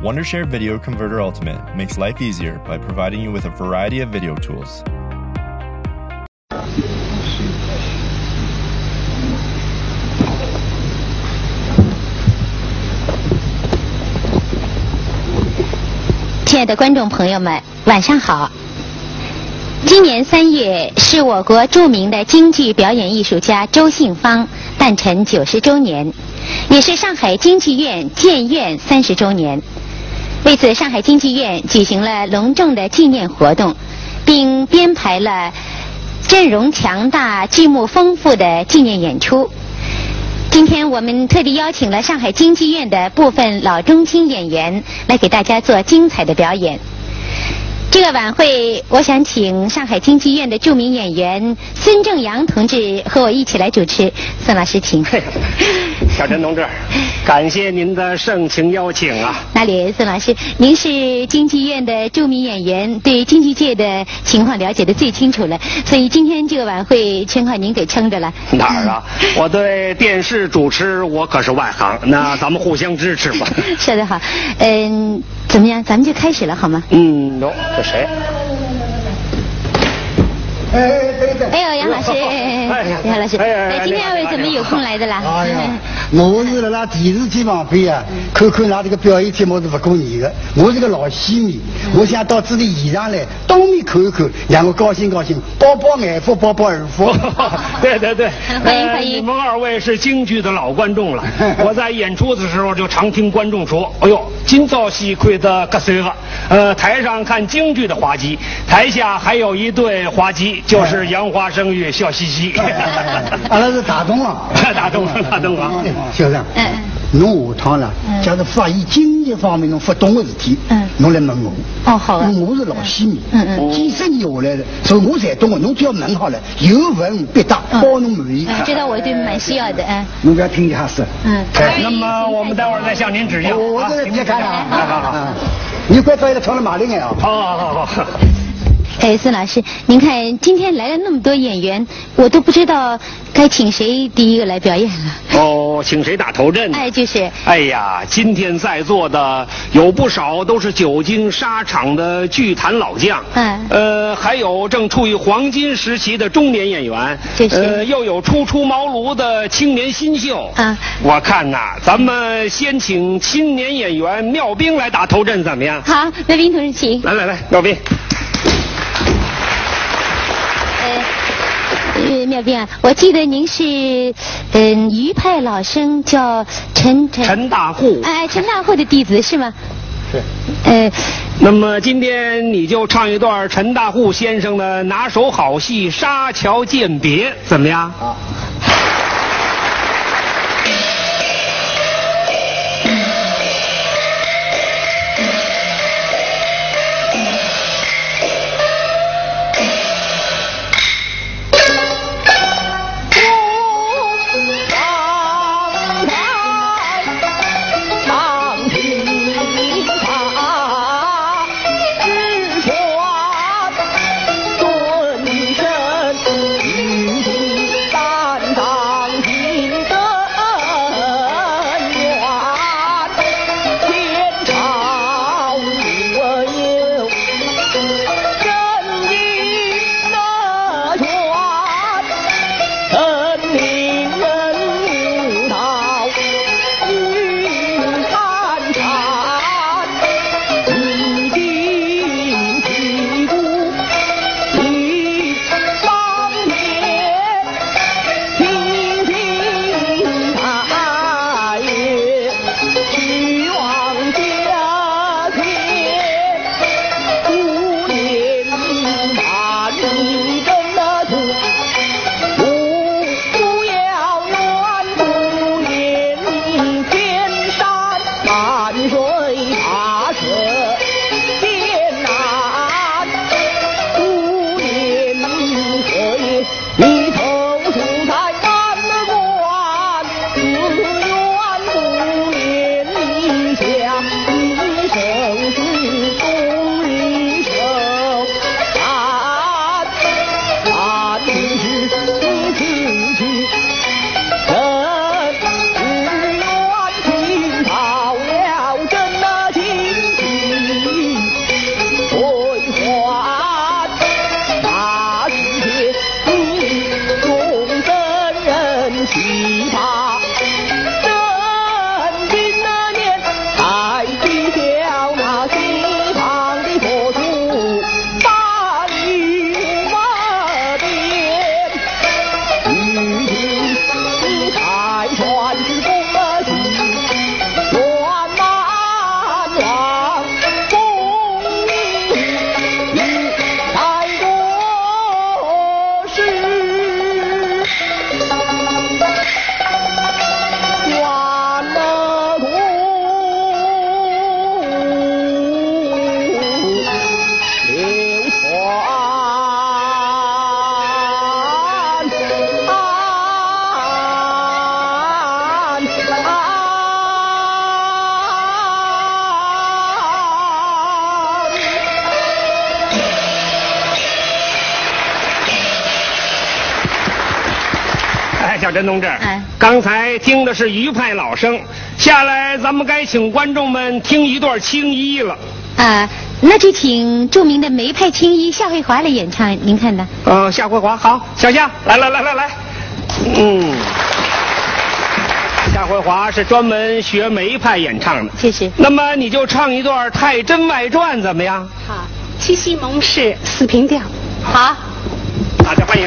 Wondershare Video Converter Ultimate makes life easier by providing you with a variety of video tools. 亲爱的观众朋友们，晚上好。今年三月是我国著名的京剧表演艺术家周信芳诞辰九十周年，也是上海京剧院建院三十周年。为此，上海京剧院举行了隆重的纪念活动，并编排了阵容强大、剧目丰富的纪念演出。今天我们特地邀请了上海京剧院的部分老中青演员来给大家做精彩的表演。这个晚会，我想请上海京剧院的著名演员孙正阳同志和我一起来主持。孙老师，请。小陈同志，感谢您的盛情邀请啊！哪里，孙老师，您是京剧院的著名演员，对京剧界的情况了解的最清楚了，所以今天这个晚会全靠您给撑着了。哪儿啊？我对电视主持我可是外行，那咱们互相支持吧。说得好，嗯，怎么样？咱们就开始了，好吗？嗯，喏，这谁？哎哎对对。哎呦，杨老师，杨老师，哎，今天二位怎么有空来的啦？哎呀，我是在那电视机旁边啊，看看那这个表演节目是不过瘾的。我是个老戏迷，我想到这里现场来，当面看一看，让我高兴高兴，饱饱眼福，饱饱耳福。对对对，欢迎欢迎你们二位是京剧的老观众了。我在演出的时候就常听观众说：“哎呦，今朝戏看的可碎了。”呃，台上看京剧的滑稽，台下还有一对滑稽，就是杨花生月笑嘻嘻。阿拉是打动了，打动了，打动了。小张，嗯嗯侬下趟了，假如发现经济方面侬不懂的事体，嗯侬来问我。哦好啊因为我是老戏迷，嗯嗯几十年下来的，所以我才懂的。侬只要问好了，有问必答，嗯包侬满意。嗯，这倒我对蛮需要的，嗯侬不要听一下是。嗯。那么我们待会儿再向您指教。我我啊这别看了好好好啊！你快到一个唱了马林眼啊！好好好好。哎，孙老师，您看今天来了那么多演员，我都不知道该请谁第一个来表演了。哦，请谁打头阵？哎，就是，哎呀，今天在座的有不少都是久经沙场的剧坛老将，嗯呃，还有正处于黄金时期的中年演员，这是呃，又有初出茅庐的青年新秀。啊我看呐，咱们先请青年演员妙冰来打头阵，怎么样？好，妙冰同志请。来来来，妙冰，呃，妙斌啊，我记得您是，嗯、余派老生叫陈陈。陈大户。哎，陈大户的弟子是吗？是。呃，那么今天你就唱一段陈大户先生的拿手好戏《沙桥鉴别》，怎么样？好。听的是余派老生，下来咱们该请观众们听一段青衣了。啊，那就请著名的梅派青衣夏慧华来演唱，您看呢？呃，夏慧华，好，小夏，来来来来来，嗯，夏慧华是专门学梅派演唱的。谢谢。那么你就唱一段《太真外传》怎么样？好，七夕盟誓四平调。好。大家欢迎。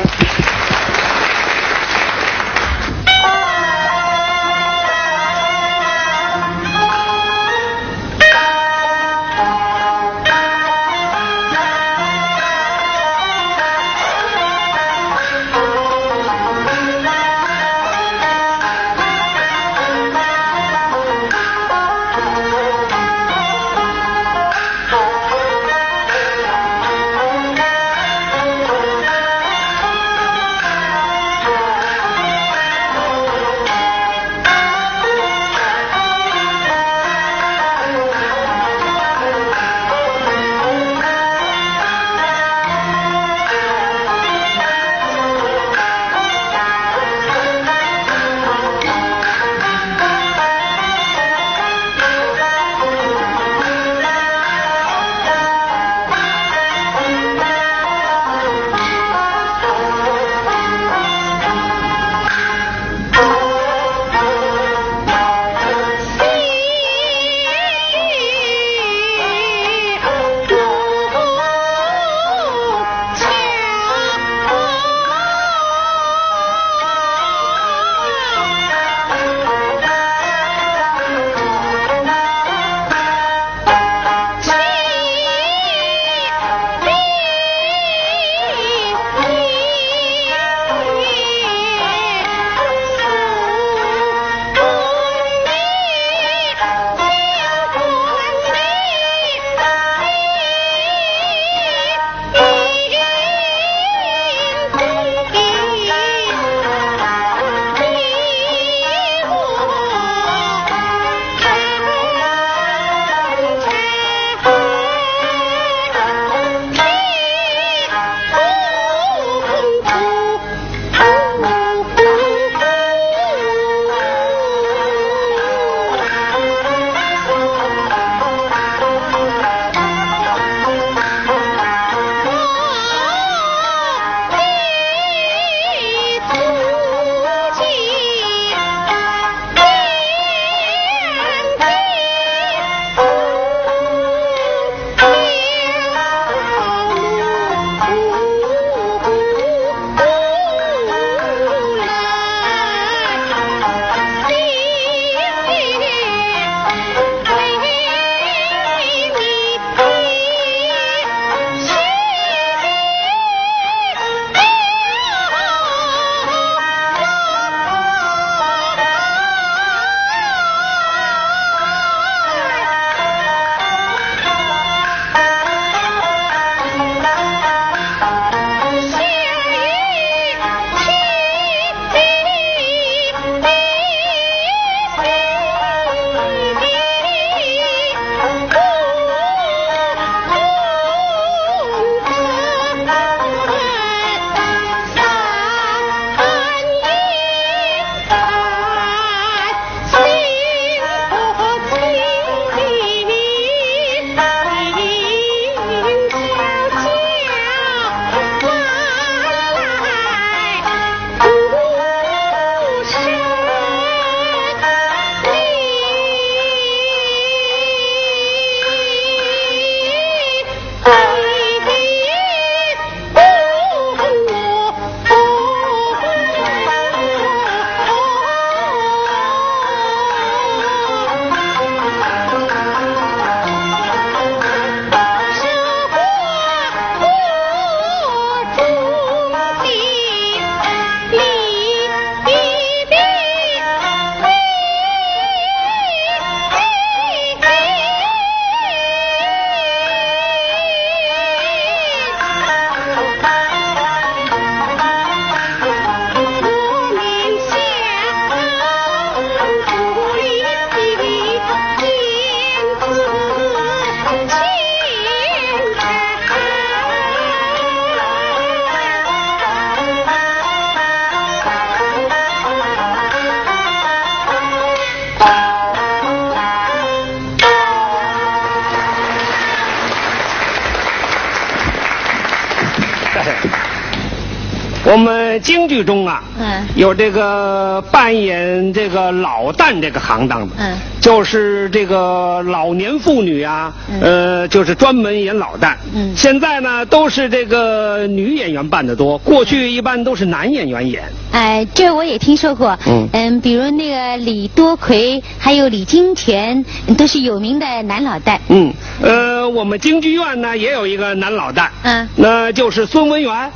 京剧中啊，嗯有这个扮演这个老旦这个行当的，嗯就是这个老年妇女啊，呃，就是专门演老旦。嗯现在呢都是这个女演员扮的多，过去一般都是男演员演。哎，这我也听说过。嗯比如那个李多奎，还有李金泉，都是有名的男老旦。嗯，呃，我们京剧院呢也有一个男老旦，嗯那就是孙文元。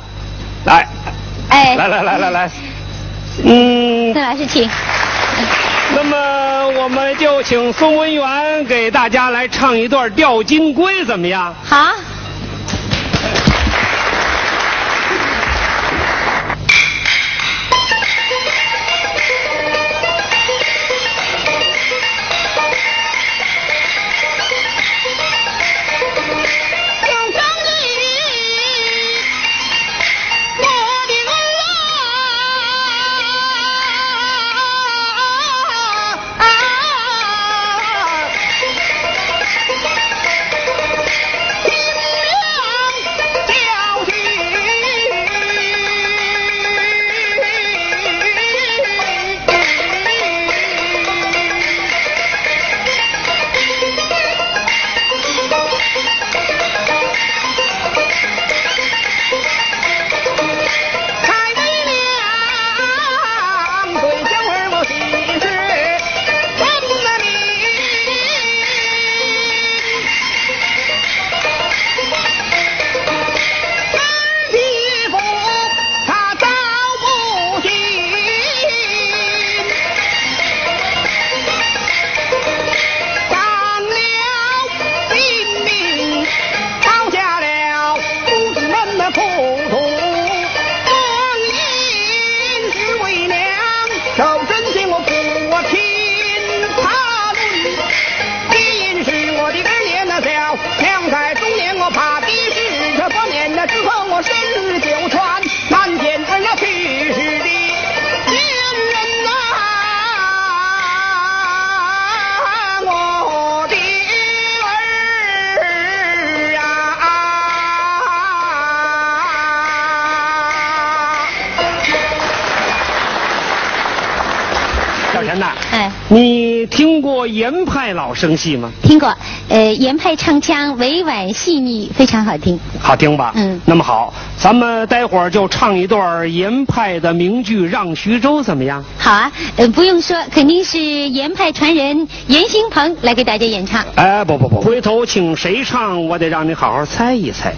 来，哎，来来来来来，嗯，孙老师请。那么我们就请孙文元给大家来唱一段《吊金龟》，怎么样？好。你听过严派老生戏吗？听过，呃，严派唱腔委婉细腻，非常好听。好听吧？嗯那么好，咱们待会儿就唱一段严派的名剧《让徐州》，怎么样？好啊，呃，不用说，肯定是严派传人严兴鹏来给大家演唱。哎，不不不，回头请谁唱，我得让你好好猜一猜。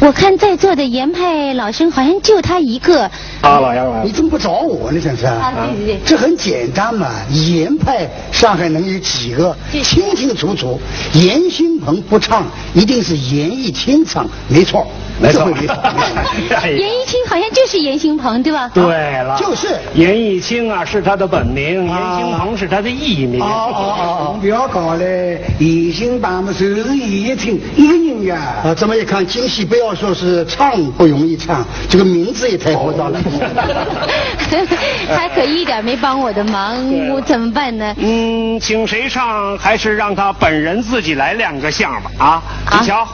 我看在座的严派老生好像就他一个。啊，老杨你怎么不找我呢？真是。啊，对对对。这很简单嘛，严派上海能有几个？清清楚楚。严兴鹏不唱，一定是严艺清唱，没错，没错没错。哎严一清好像就是严兴鹏，对吧？对了，就是严艺清啊，是他的本名，严啊兴鹏是他的艺名。哦哦哦不要搞嘞，严兴帮嘛，就是严一清一个人呀。哦，啊，这么一看，京戏不要说是唱不容易唱，这个名字也太枯燥了。他可一点没帮我的忙，我怎么办呢？嗯，请谁唱，还是让他本人自己来亮个相吧？啊，啊你瞧，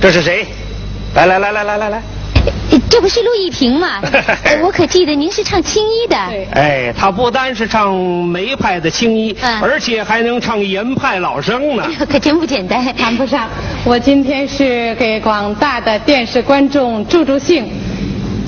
这是谁？来来来来来来来，呃这不是陆一平吗？呃 我可记得您是唱青衣的。哎，他不单是唱梅派的青衣，嗯而且还能唱严派老生呢 可真不简单。谈不上。我今天是给广大的电视观众助助兴。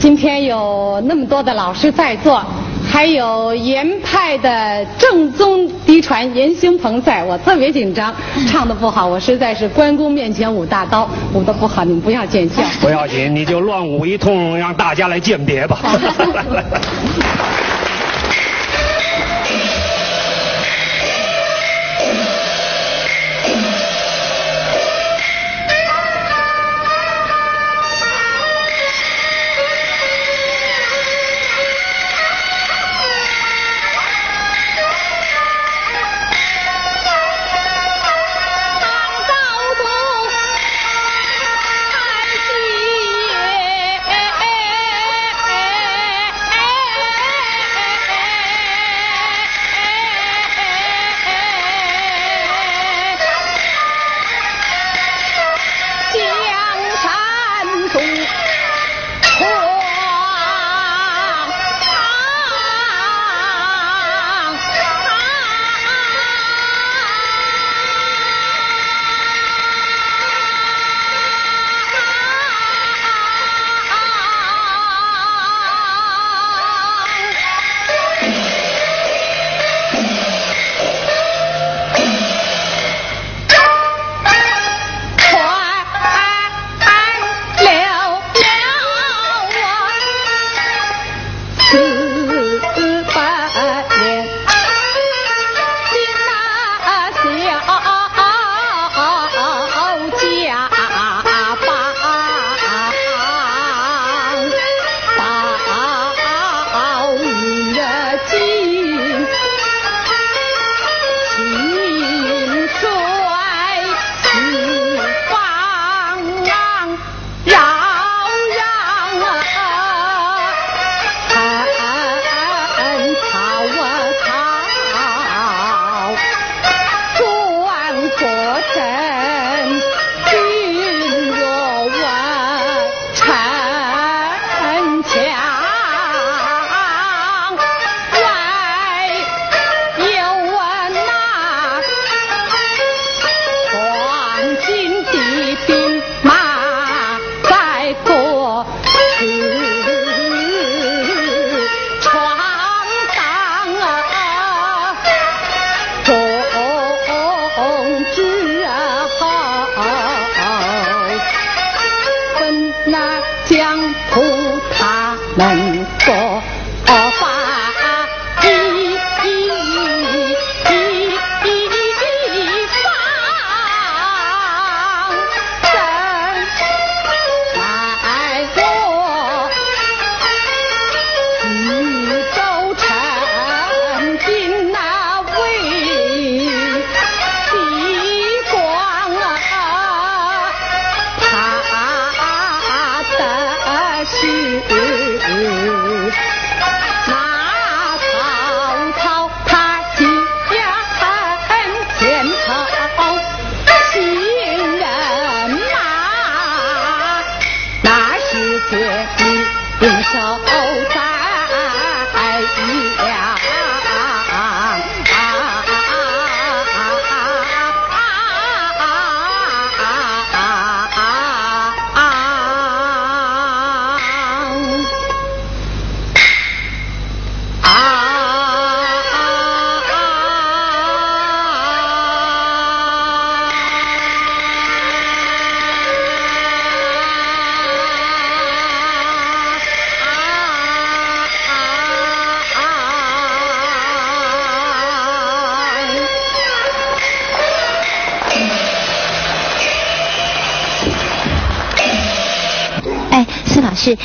今天有那么多的老师在座，还有严派的正宗嫡传严兴鹏在，我特别紧张，唱的不好，我实在是关公面前舞大刀，舞的不好，你们不要见笑。不要紧，你就乱舞一通，让大家来鉴别吧。来来当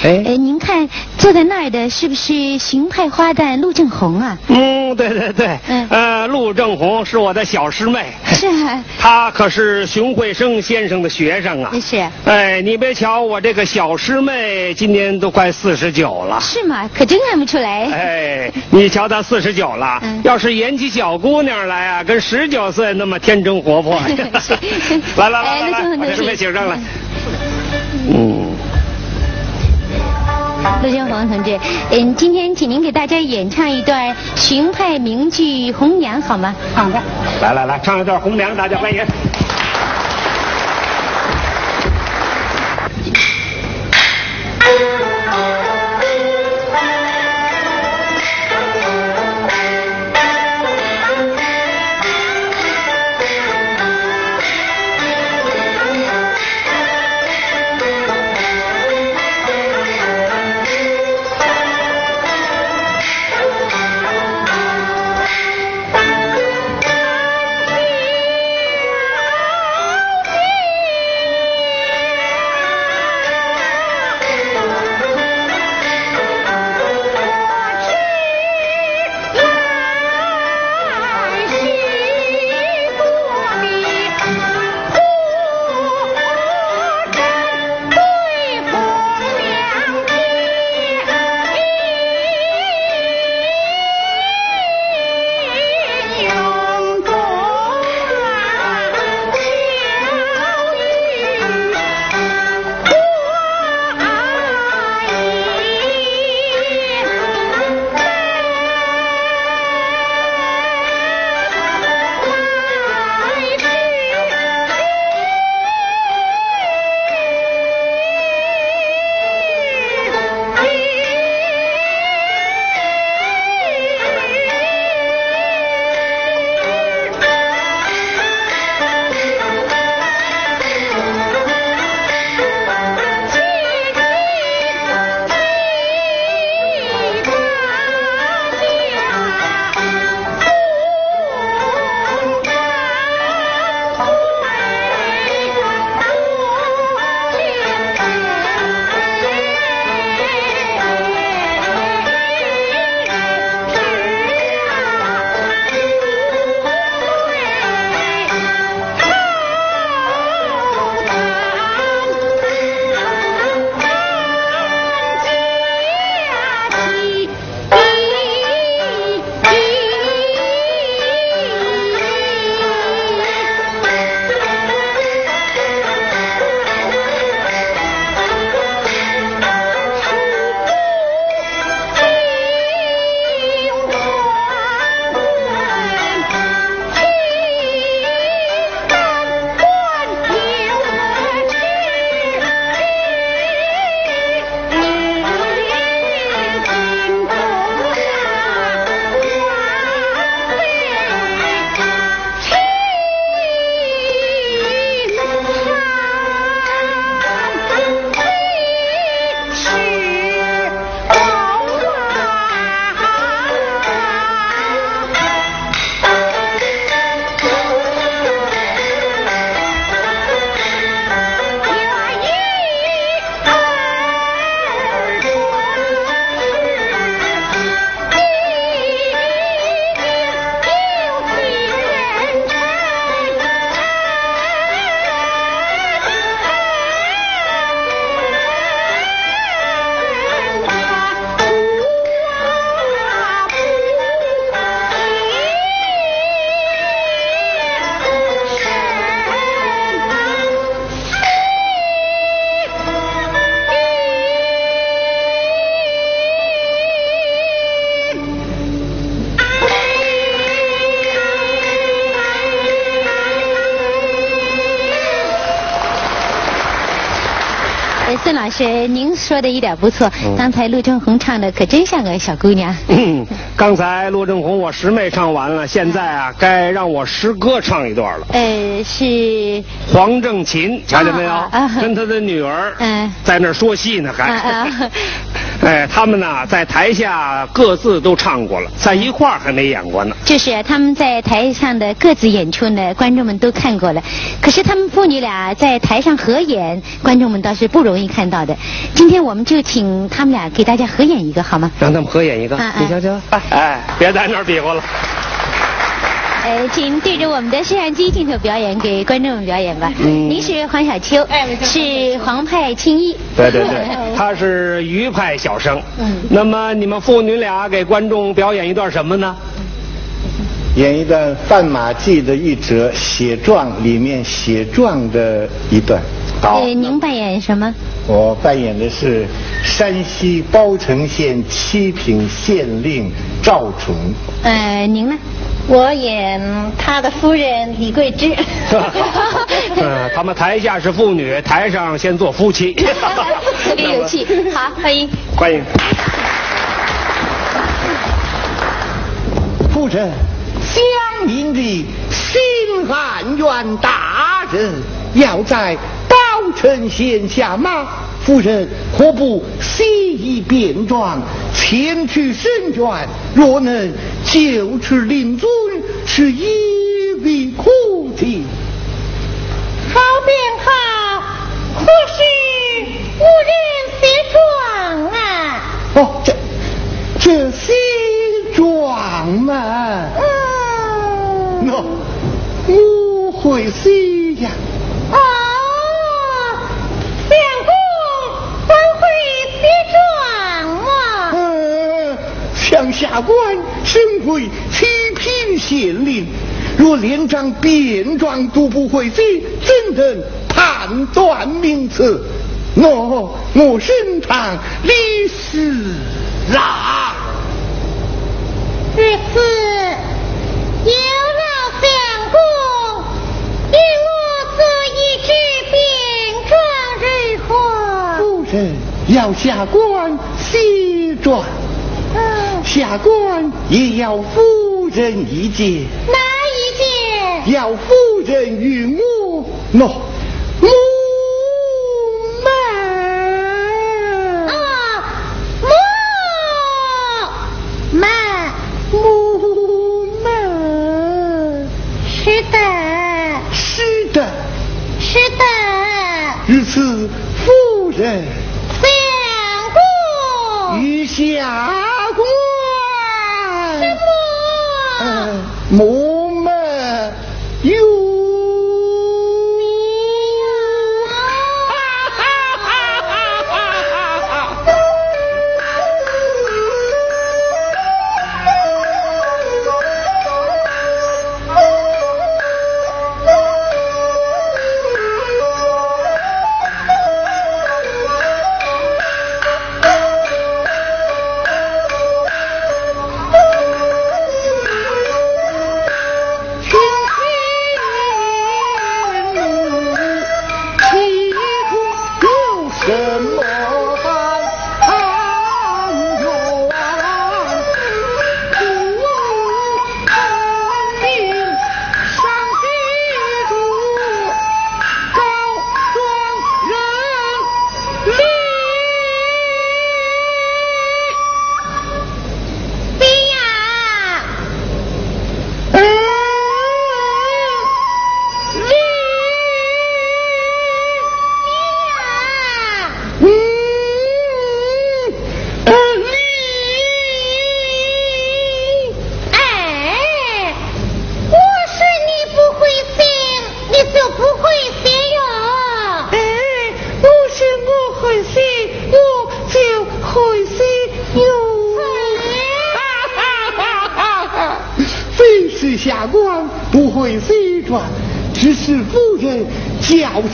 哎呃，您看坐在那儿的是不是荀派花旦陆正红啊？嗯，对对对，嗯呃，陆正红是我的小师妹，是啊，她可是荀慧生先生的学生啊。是哎，你别瞧我这个小师妹，今年都快四十九了。是吗？可真看不出来。哎，你瞧她四十九了，嗯要是演起小姑娘来啊，跟十九岁那么天真活泼。是 来来来来把师妹请上来。嗯，陆建红同志，嗯，今天请您给大家演唱一段荀派名剧《红娘》好吗？好的。来来来，唱一段《红娘》，大家欢迎。师，您说的一点不错。刚才陆正红唱的可真像个小姑娘。嗯，刚才陆正红我师妹唱完了，现在啊，该让我师哥唱一段了。呃，是黄正琴，瞧见没有？啊啊跟他的女儿嗯在那儿说戏呢，还。哎，他们呢在台下各自都唱过了，在一块儿还没演过呢。就是他们在台上的各自演出呢，观众们都看过了。可是他们父女俩在台上合演，观众们倒是不容易看到的。今天我们就请他们俩给大家合演一个，好吗？让他们合演一个，啊啊你瞧瞧，哎，别在那儿比划了。呃，请对着我们的摄像机镜头表演，给观众们表演吧。嗯您是黄小秋，哎是黄派青衣。对对对，他是余派小生。嗯那么你们父女俩给观众表演一段什么呢？演一段《范马记》的一折写状里面写状的一段。好呃，您扮演什么？我扮演的是山西包城县七品县令赵崇。呃，您呢？我演他的夫人李桂枝。呃，他们台下是妇女，台上先做夫妻。特别有气。好，欢迎。欢迎。夫人，乡民的新汉院大人要在包城县下马，夫人何不西一便状前去申冤？若能救出令尊，是一笔苦情。好便好，可是无人西装啊。哦，这这西装嘛，嗯。喏、我会西呀。哦，相相公还会写状啊？呃，向下官身会七品县令，若连张便状都不会写，怎能判断名次？我我身旁历史啊！如此，有劳相公与我做一支便状如何？夫人要下官西转，嗯，下官也要夫人一见。哪一见？要夫人与我喏木门啊，木门。木门，是的，是的，是的，如此夫人下官什么？呃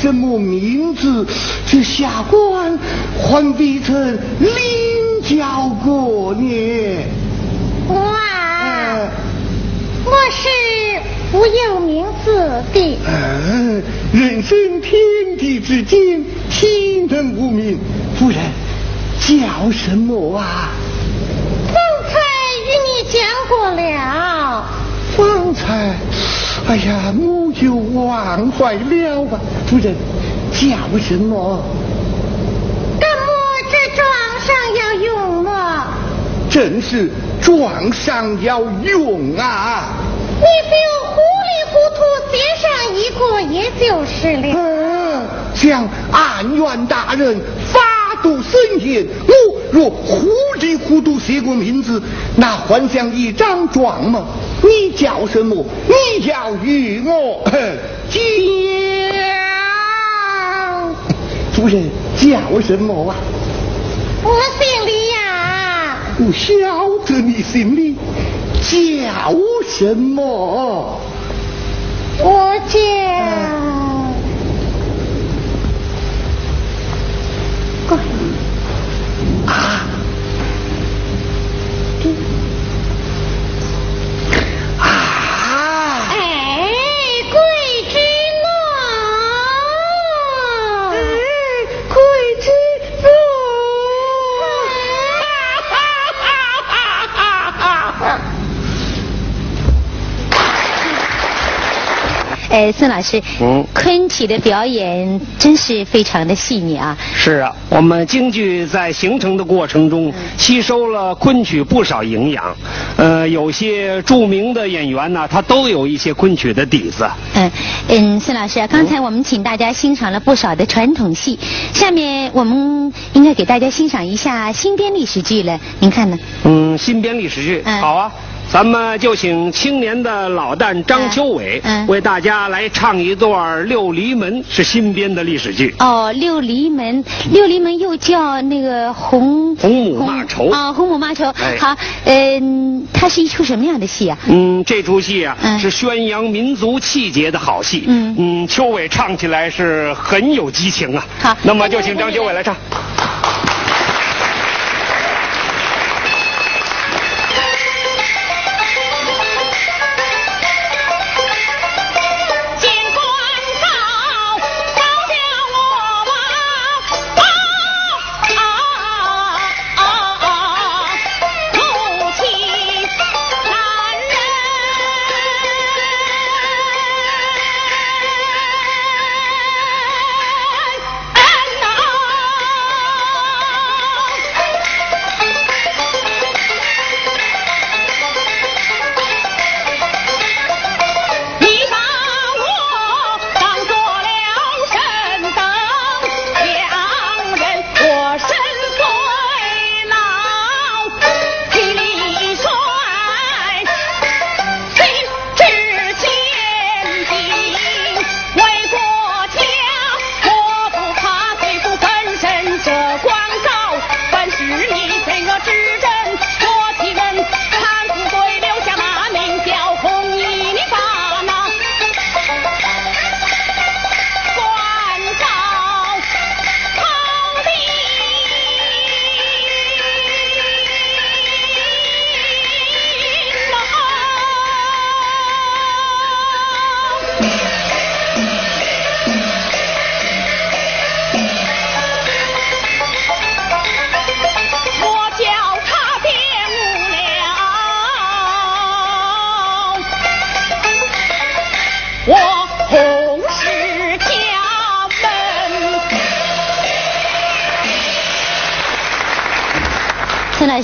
叫什么名字，这下官还未曾领教过呢。我啊，呃我是不有名字的。嗯，人生天地之间，岂能无名？夫人叫什么啊？方才与你讲过了。方才，哎呀，我就忘怀了吧。夫人叫什么？干么这庄上要用我？正是庄上要用啊！你就糊里糊涂写上一个，也就是了。嗯，向安远大人发度森严，我若糊里糊涂写过名字，那还像一张状吗？你叫什么？你要与我讲。夫人叫什么啊？我姓李呀。我晓得你姓李，叫什么？我叫乖呃，孙老师，嗯昆曲的表演真是非常的细腻啊。是啊，我们京剧在形成的过程中，吸收了昆曲不少营养。呃，有些著名的演员呢，他都有一些昆曲的底子。嗯嗯，孙老师啊，刚才我们请大家欣赏了不少的传统戏，下面我们应该给大家欣赏一下新编历史剧了，您看呢？嗯，新编历史剧，嗯好啊。咱们就请青年的老旦张秋伟、为大家来唱一段《六离门》，是新编的历史剧。哦，六离门，六离门又叫那个红红母骂仇啊、红母骂仇。哎好，嗯、它是一出什么样的戏啊？嗯，这出戏啊、嗯是宣扬民族气节的好戏。嗯嗯，秋伟唱起来是很有激情啊。好那么就请张秋伟来唱。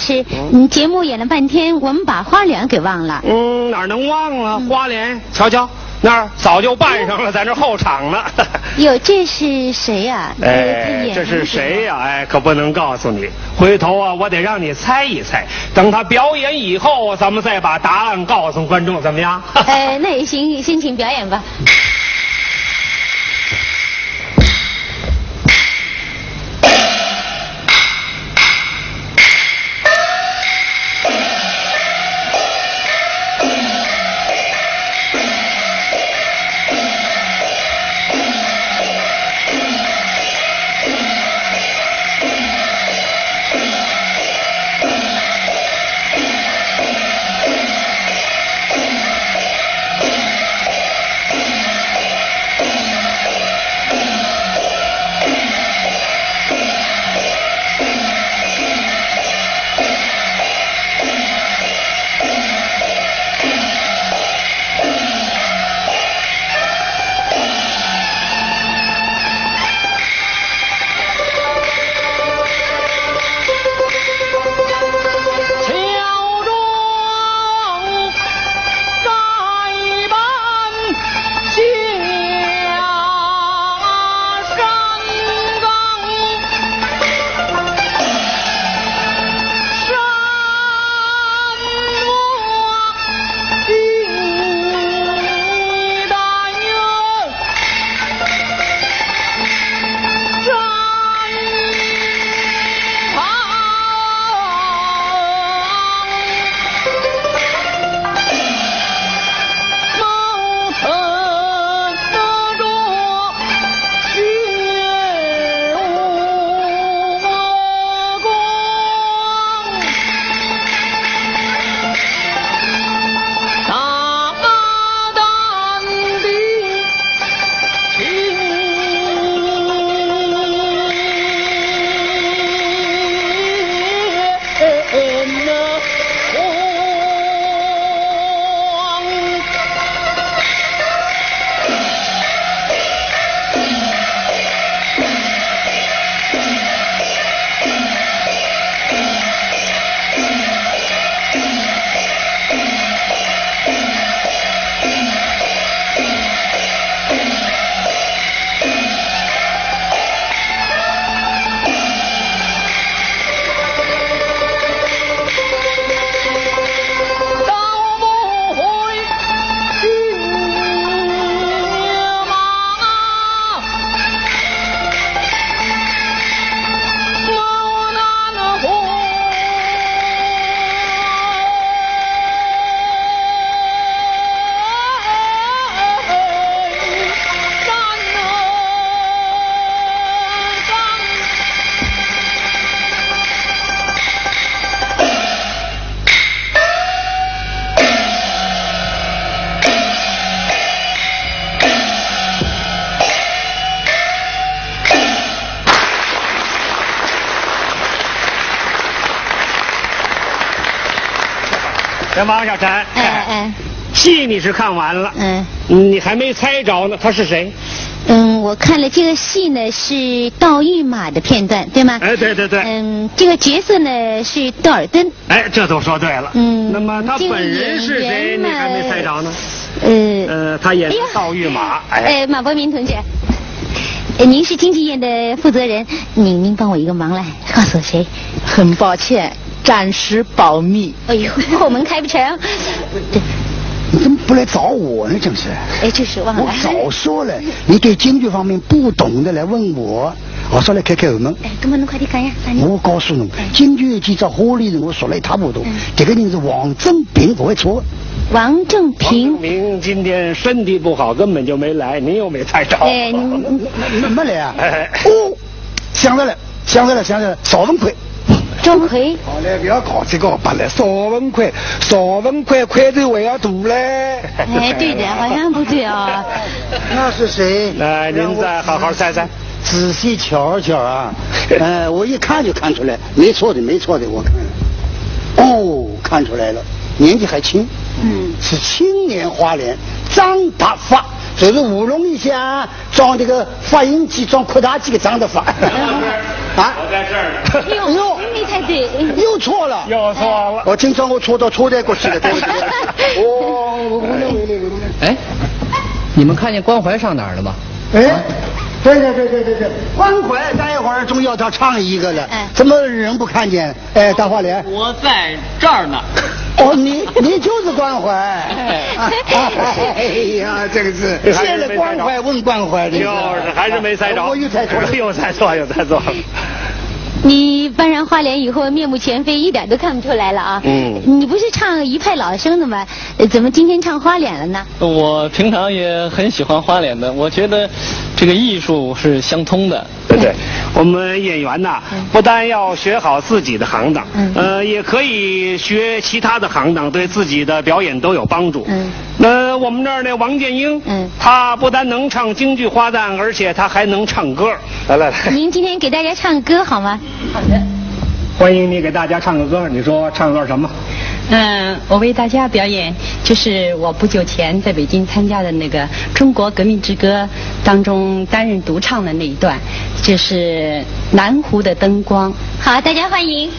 师，你节目演了半天，我们把花脸给忘了。嗯，哪能忘了花脸？瞧瞧，那儿早就办上了，在那儿候场呢。哟，这是谁呀、他哎，这是谁呀、哎，可不能告诉你。回头啊，我得让你猜一猜。等他表演以后，咱们再把答案告诉观众，怎么样？哎，那也行，先请表演吧。这王小婵，哎哎，戏你是看完了，嗯你还没猜着呢，他是谁？嗯，我看了这个戏呢是盗御马的片段，对吗？哎，对对对，嗯，这个角色呢是窦尔敦。哎，这都说对了。嗯那么他本人是谁？你还没猜着呢。呃呃，他演的盗御马，哎，哎，马伯明同学，呃您是京剧院的负责人，您您帮我一个忙来，告诉我谁？很抱歉，暂时保密。哎呦，后门开不成。你怎么不来找我呢？真是，哎，就是忘了我。早说了，你对京剧方面不懂的来问我，我说来开开后门。哎，哥们，侬快点讲呀？我告诉侬，京剧有几只花里人，我说了一塌糊涂。这个人是王正平，不会错。王正平。明今天身体不好，根本就没来，您又没猜着。哎，你你没没来啊？哎哦，想着了，想着了，想着了，邵文奎。周奎。好嘞，不要搞这个白了。少文块，少文块块头还要大嘞。哎，对的，好像不对哦。那是谁？来，您再好好猜猜。仔细瞧瞧啊！呃，我一看就看出来，没错的，没错的，我看。哦，看出来了，年纪还轻，嗯，是青年花脸，张大发，就是舞龙一下装这个发音机、装扩大机的张德发。啊，我在这儿呢。哎呦，没猜对。又错了，又错了。我今朝我错到错在过去了？哦。哎，你们看见关怀上哪儿了吗？哎，对对对对对对，关怀，待会儿总要他唱一个了，哎怎么人不看见？哎，大花脸，我在这儿呢。哦，你你就是关怀。哎哎呀，这个是见了关怀问关怀的，就是还是没猜着。我又猜错了，又猜错，又猜错了。你搬上花脸以后面目全非，一点都看不出来了啊。嗯你不是唱一派老生的吗？呃怎么今天唱花脸了呢？我平常也很喜欢花脸的，我觉得这个艺术是相通的。对对，我们演员呐，不但要学好自己的行当，嗯呃，也可以学其他的行当，对自己的表演都有帮助。嗯那我们这儿那王建英，嗯他不但能唱京剧花旦，而且他还能唱歌。来来来，您今天给大家唱歌好吗？好的欢迎你给大家唱个歌，你说唱段什么？嗯，我为大家表演，就是我不久前在北京参加的那个《中国革命之歌》当中担任独唱的那一段，就是南湖的灯光。好，大家欢迎。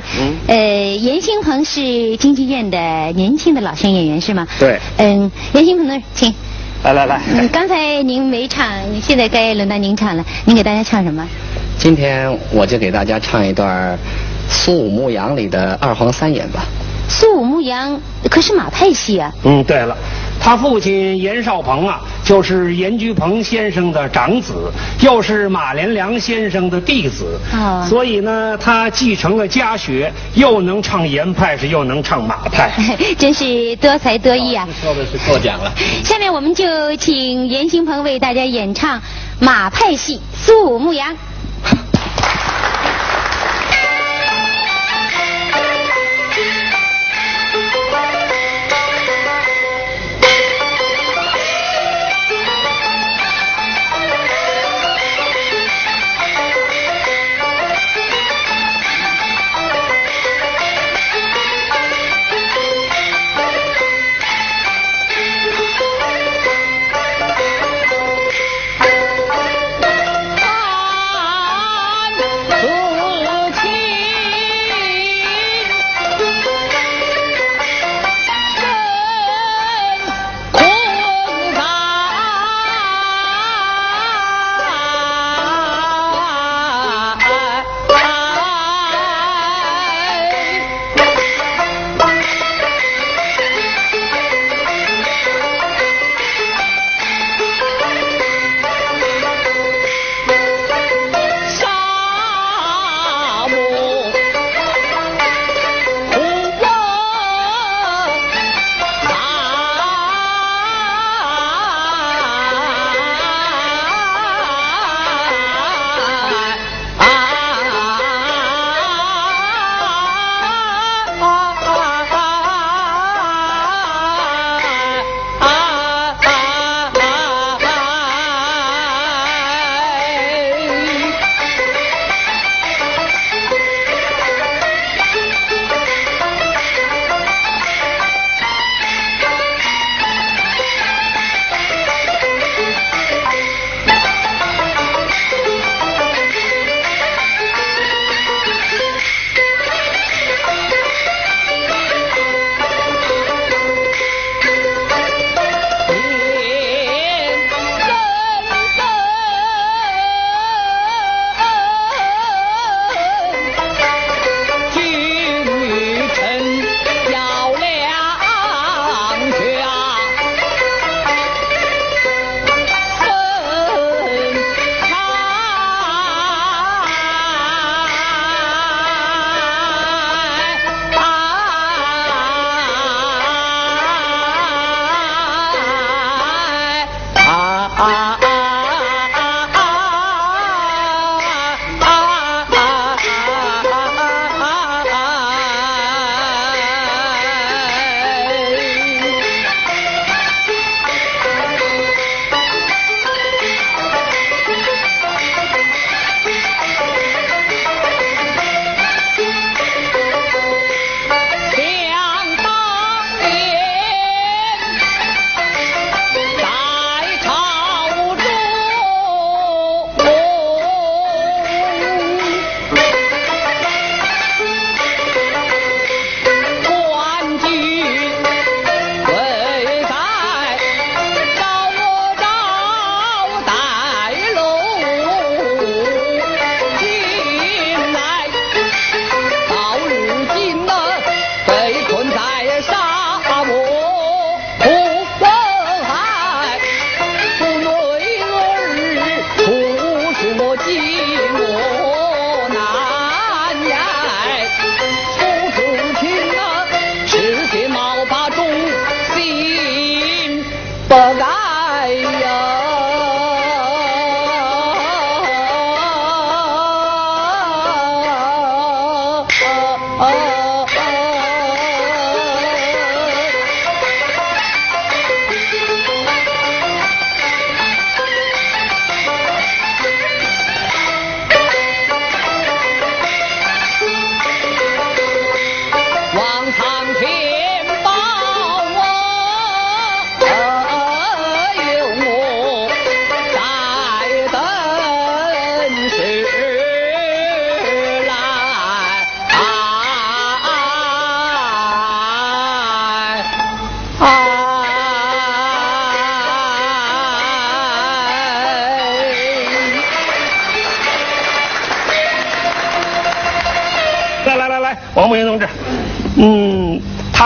师，呃，严兴鹏是京剧院的年轻的老生演员是吗？对。嗯，严兴鹏呢，请。来来来。嗯，刚才您没唱，现在该轮到您唱了。您给大家唱什么？今天我就给大家唱一段《苏武牧羊》里的二黄三眼吧。苏武牧羊可是马派戏啊。嗯，对了，他父亲严少鹏啊，就是严居鹏先生的长子，又是马连良先生的弟子。哦所以呢，他继承了家学，又能唱严派，是又能唱马派。真是多才多艺啊！说的是过奖了。下面我们就请严兴鹏为大家演唱马派戏《苏武牧羊》。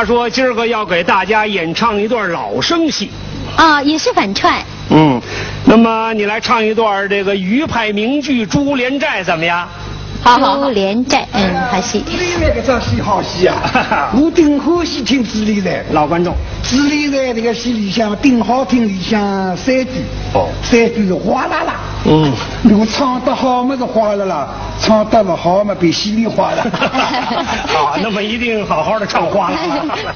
他说今儿个要给大家演唱一段老生戏。啊、也是反串。嗯，那么你来唱一段这个余派名剧《朱帘寨》怎么样？好好珠帘寨，嗯，好戏。那个张戏好戏啊！我顶欢喜听《朱丽寨》，老观众。《朱丽寨》这个戏里向顶好听里向三句，哦，三句是哗啦啦。嗯，如果唱得好么是哗啦啦，唱得不好嘛比稀里哗啦。好，那么一定好好的唱哗啦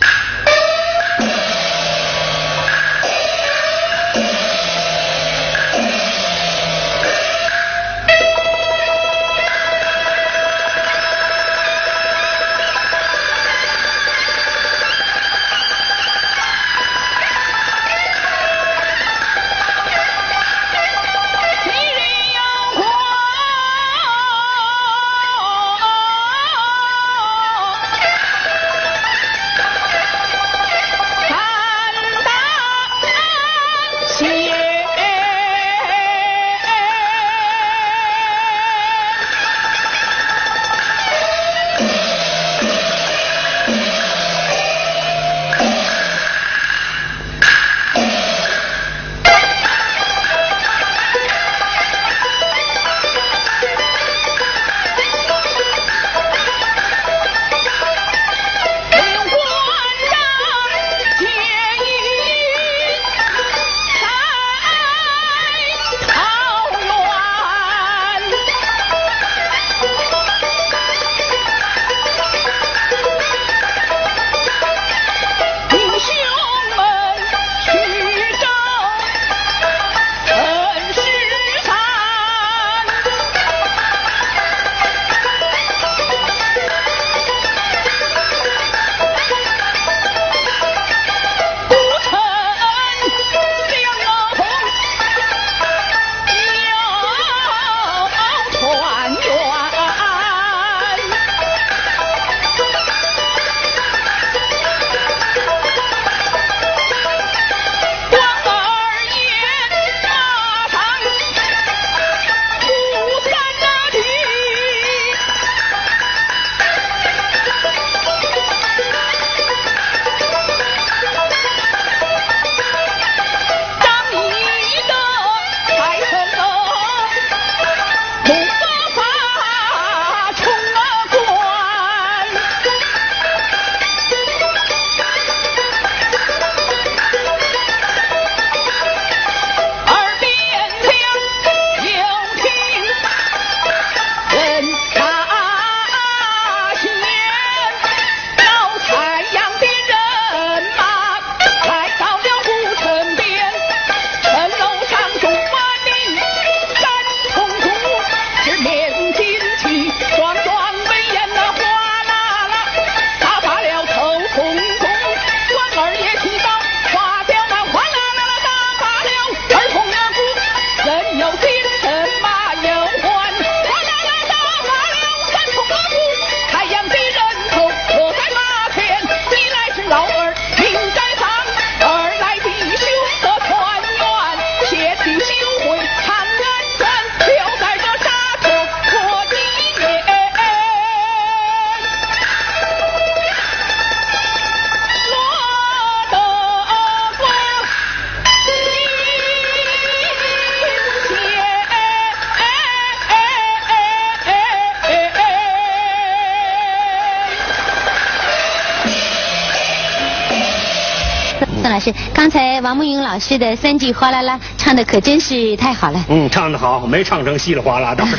王慕云老师的三句哗啦啦唱的可真是太好了。嗯，唱的好，没唱成稀里哗啦倒是。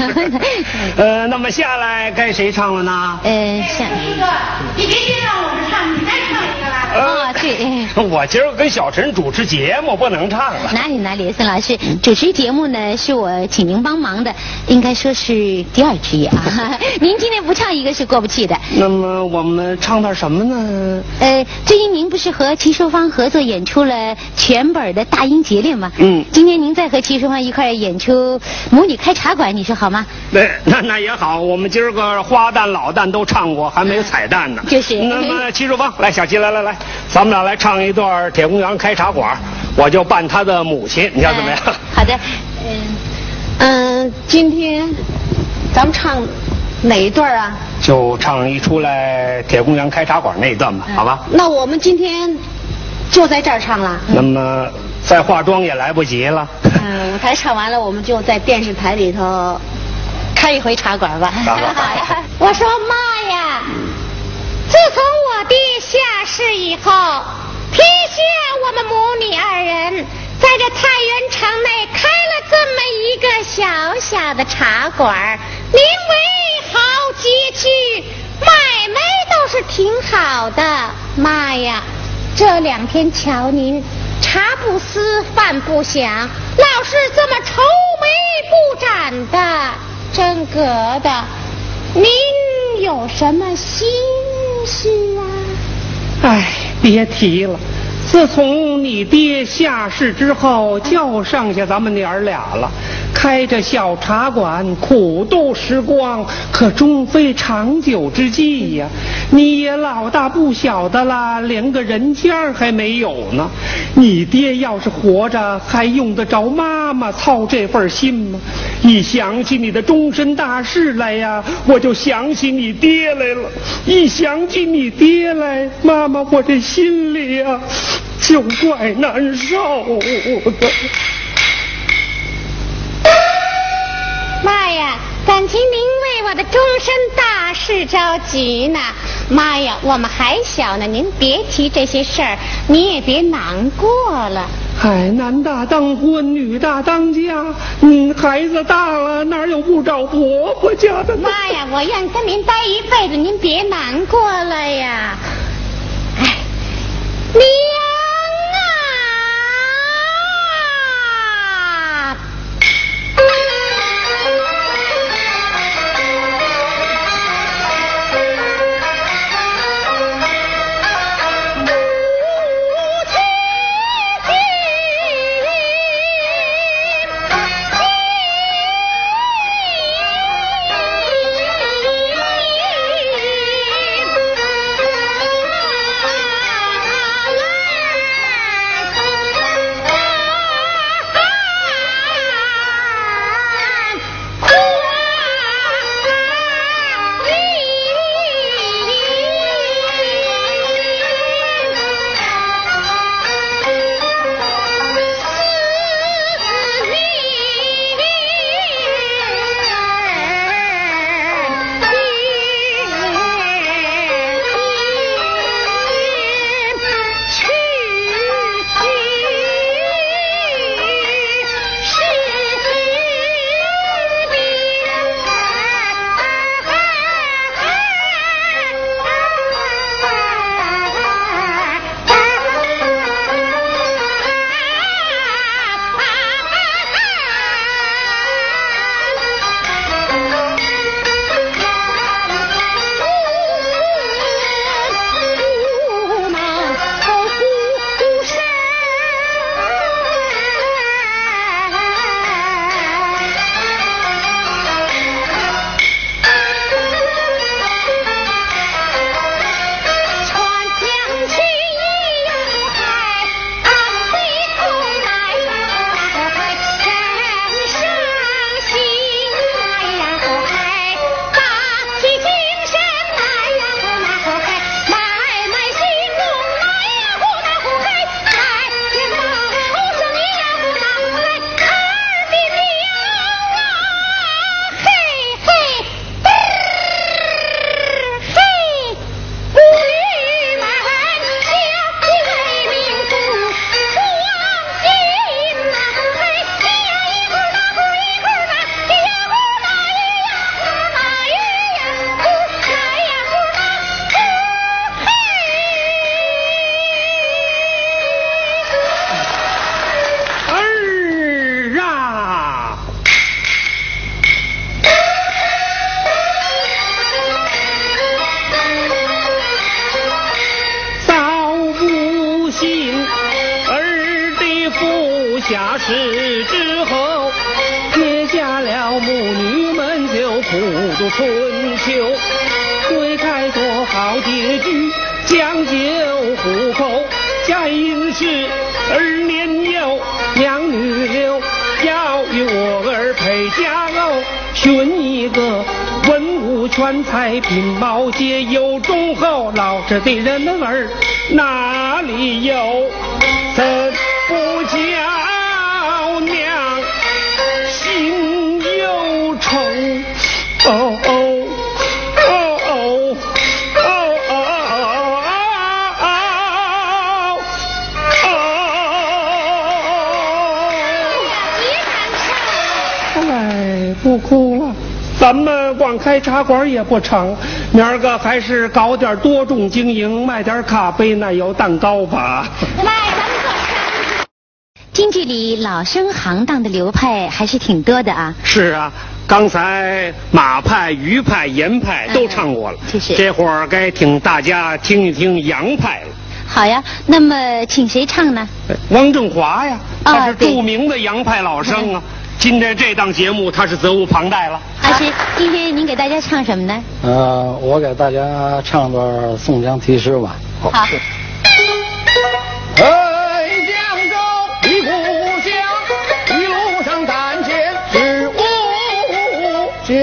呃，那么下来该谁唱了呢？呃，像你别先让我们唱，你再唱一个啦。哦，对，我今儿跟小陈主持节目，不能唱了。哪里哪里，孙老师主持节目呢是我请您帮忙的，应该说是第二职业啊。您今天不唱一个是过不去的。那么我们唱点什么呢？呃，最近您不是和齐淑芳合作演出了全本的《大英节令》吗？嗯。今天您再和齐淑芳一块儿演出《母女开茶馆》，你说好吗？对，那那也好，我们今儿个花旦老旦都唱过，还没有彩蛋呢。就是那么齐淑芳，来，小齐，来来来，咱们俩来唱一段《铁公园开茶馆》，我就扮他的母亲，你看怎么样？好的，嗯，今天咱们唱哪一段啊？就唱一出来铁公羊开茶馆那一段吧，好吧？那我们今天就在这儿唱了。那么再化妆也来不及了。嗯，舞台唱完了，我们就在电视台里头开一回茶馆吧。我说妈呀，自从我爹下世以后，天下我们母女二人，在这太原城内开了这么一个小小的茶馆，名为好街区，买卖倒是挺好的。妈呀，这两天瞧您。茶不思，饭不想，老是这么愁眉不展的，真格的。您有什么心事啊？哎，别提了。自从你爹下世之后，就剩下咱们娘儿俩了。开着小茶馆，苦度时光，可终非长久之计呀。你也老大不小的了，连个人家还没有呢。你爹要是活着，还用得着妈妈操这份心吗？一想起你的终身大事来呀，我就想起你爹来了。一想起你爹来，妈妈，我这心里呀。就怪难受的。妈呀，感情您为我的终身大事着急呢。妈呀，我们还小呢，您别提这些事儿，你也别难过了。哎，男大当婚，女大当嫁，嗯，孩子大了，哪有不找婆婆家的？妈呀，我愿跟您待一辈子，您别难过了呀。哎，你。茶馆也不成，明儿个还是搞点多种经营，卖点咖啡、奶油蛋糕吧。京剧里老生行当的流派还是挺多的啊。是啊，刚才马派、余派、严派都唱过了，就是这会儿该请大家听一听杨派了。好呀，那么请谁唱呢？汪正华呀，啊他是著名的杨派老生啊。今天这档节目他是责无旁贷了。阿师，今天您给大家唱什么呢？呃，我给大家唱段宋江题诗吧。好。哎江州离故乡，一路上胆怯是无酒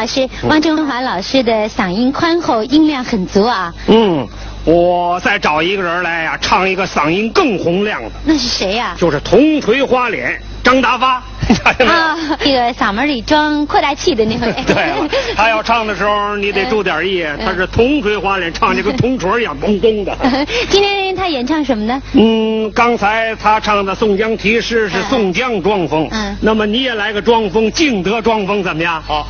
老师，汪正华老师的嗓音宽厚，音量很足啊。嗯，我再找一个人来呀、唱一个嗓音更洪亮的，那是谁呀、就是铜锤花脸张达发。啊？这个嗓门里装扩大器的那位。对了，他要唱的时候你得注点意，他是铜锤花脸，唱的跟铜锤一样，咚咚的。今天他演唱什么呢？嗯，刚才他唱的《宋江题诗》是宋江装疯，嗯那么你也来个装疯，敬德装疯怎么样？好。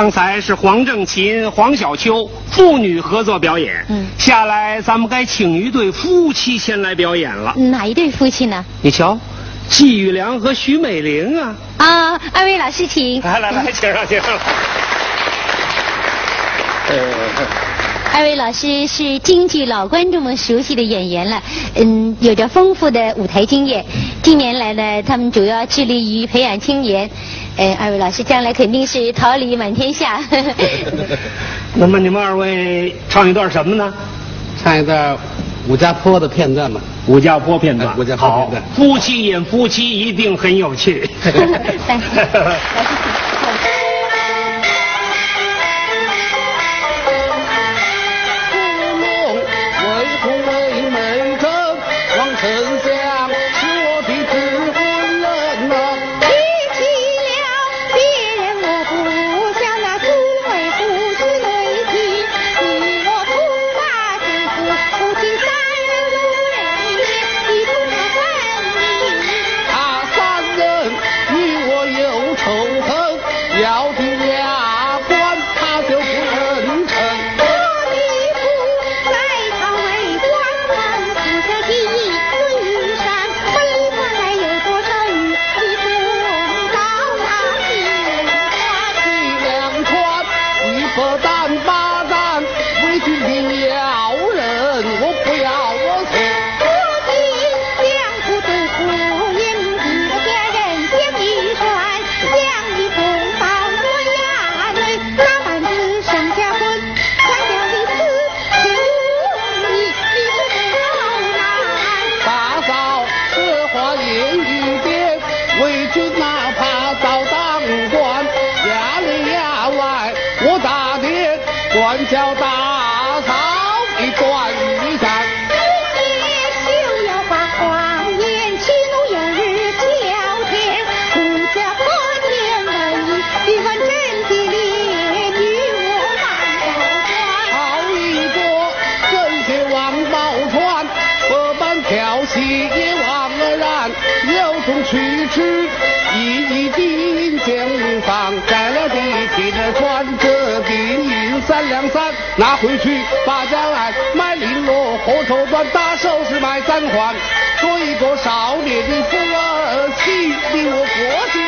刚才是黄正琴、黄小秋父女合作表演。嗯，下来咱们该请一对夫妻先来表演了。哪一对夫妻呢？你瞧，季玉良和徐美玲啊。啊，二位老师请。来来来，请上，请上。二位老师是京剧老观众们熟悉的演员了，嗯，有着丰富的舞台经验。近年来呢，他们主要致力于培养青年。呃，二位老师将来肯定是桃李满天下。那么你们二位唱一段什么呢？唱一段武家坡的片段吧。武家坡片段，武家坡片好段。，夫妻演夫妻一定很有趣。戏也枉而然，有种去吃，一一定将房，改了地皮的穿这金银三两三，拿回去把家来卖绫罗，火头端大首饰买三环，做一个少年的夫儿媳，令我过几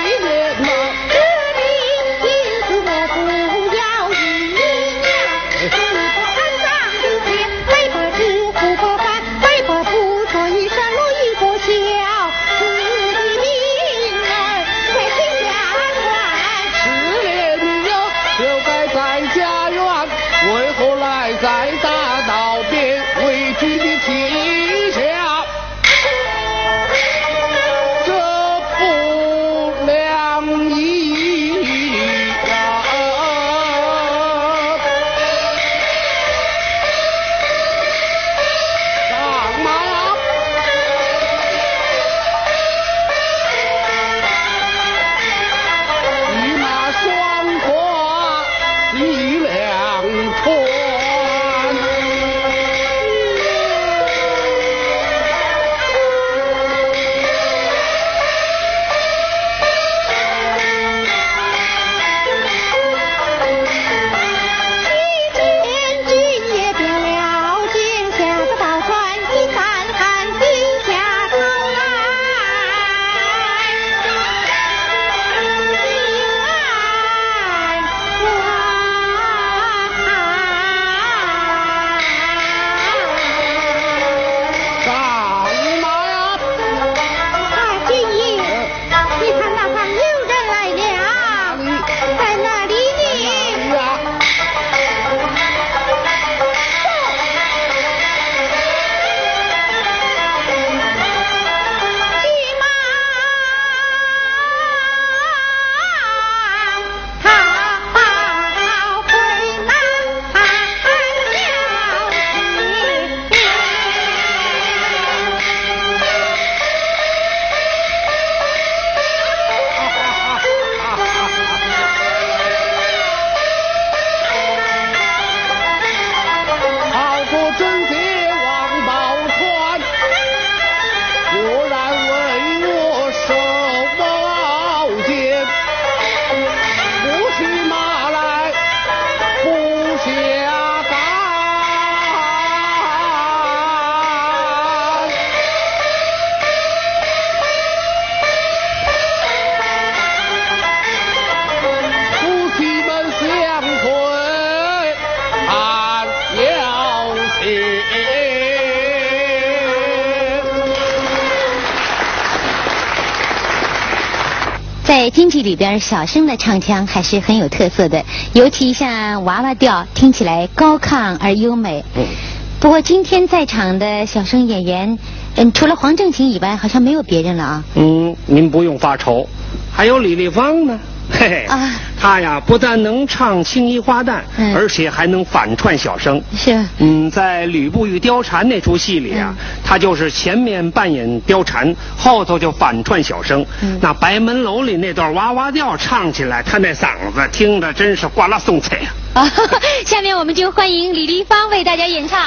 剧里边，小生的唱腔还是很有特色的，尤其像娃娃调，听起来高亢而优美。嗯。不过今天在场的小生演员，嗯，除了黄正琴以外，好像没有别人了啊。嗯，您不用发愁，还有李丽芳呢。嘿嘿，啊，她呀不但能唱青衣花旦，嗯而且还能反串小生。是。嗯，在《吕布与貂蝉》那出戏里啊，他就是前面扮演貂蝉，后头就反串小生。嗯那白门楼里那段哇哇调唱起来，他那嗓子听着真是哗啦送脆呀、啊，下面我们就欢迎李丽芳为大家演唱。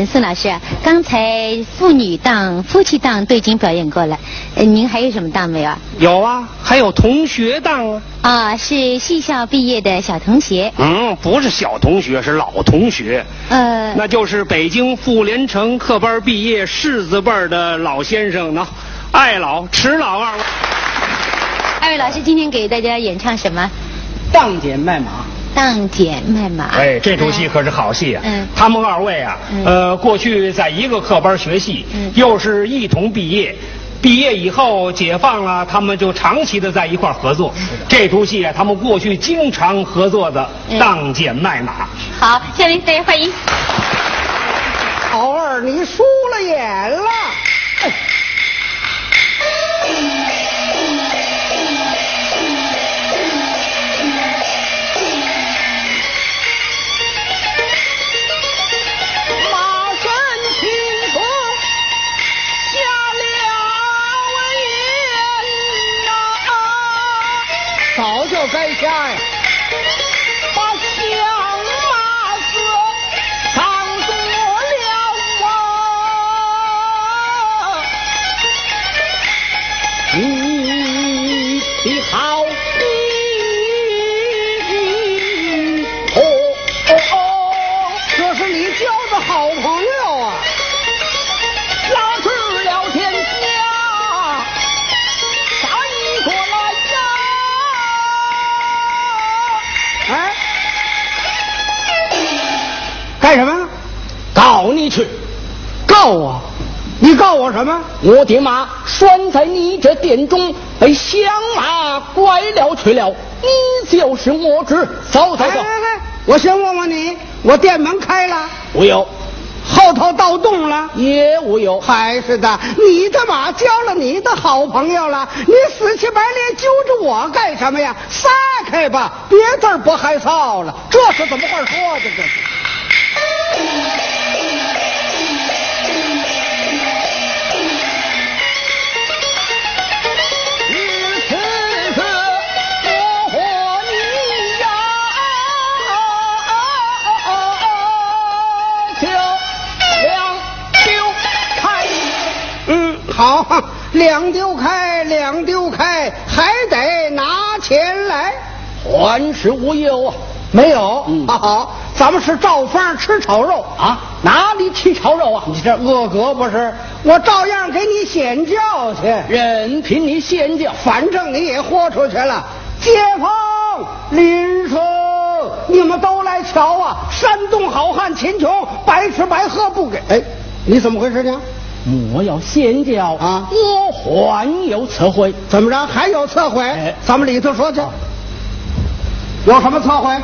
呃，宋老师啊，刚才妇女档、夫妻档都已经表演过了，呃，您还有什么档没有啊？有啊，还有同学档啊。啊，是戏校毕业的小同学。嗯，不是小同学，是老同学。呃，那就是北京妇联城科班毕业柿子辈的老先生呢，爱老迟老二位。二位老师今天给大家演唱什么？当姐卖马。当剪卖马。哎，这出戏可是好戏啊！嗯，他们二位啊，呃，过去在一个课班学戏，又是一同毕业。毕业以后解放了，他们就长期的在一块儿合作。这出戏啊，他们过去经常合作的《当剪卖马》。好，下面大家欢迎。老二，你输了眼了。你的好去，告我？你告我什么？我的马拴在你这殿中，被响马拐了去了，你就是我之。走走走，哎哎哎我先问问你，我店门开了，无有，后头盗洞了，也无有。还是的，你的马交了你的好朋友了，你死乞白赖揪着我干什么呀？撒开吧，别字儿不害臊了，这是怎么话说的？这是。好，两丢开，两丢开，还得拿钱来。还是无忧啊。没有，好好，咱们是照方吃炒肉啊，哪里吃炒肉啊？你这恶格不是？我照样给你显教去，任凭你显教，反正你也豁出去了。街坊邻舍，你们都来瞧啊！山东好汉秦琼，白吃白喝不给。哎，你怎么回事呢？莫要显教啊！我还有测绘，怎么着？还有测绘？哎咱们里头说去。有什么测绘？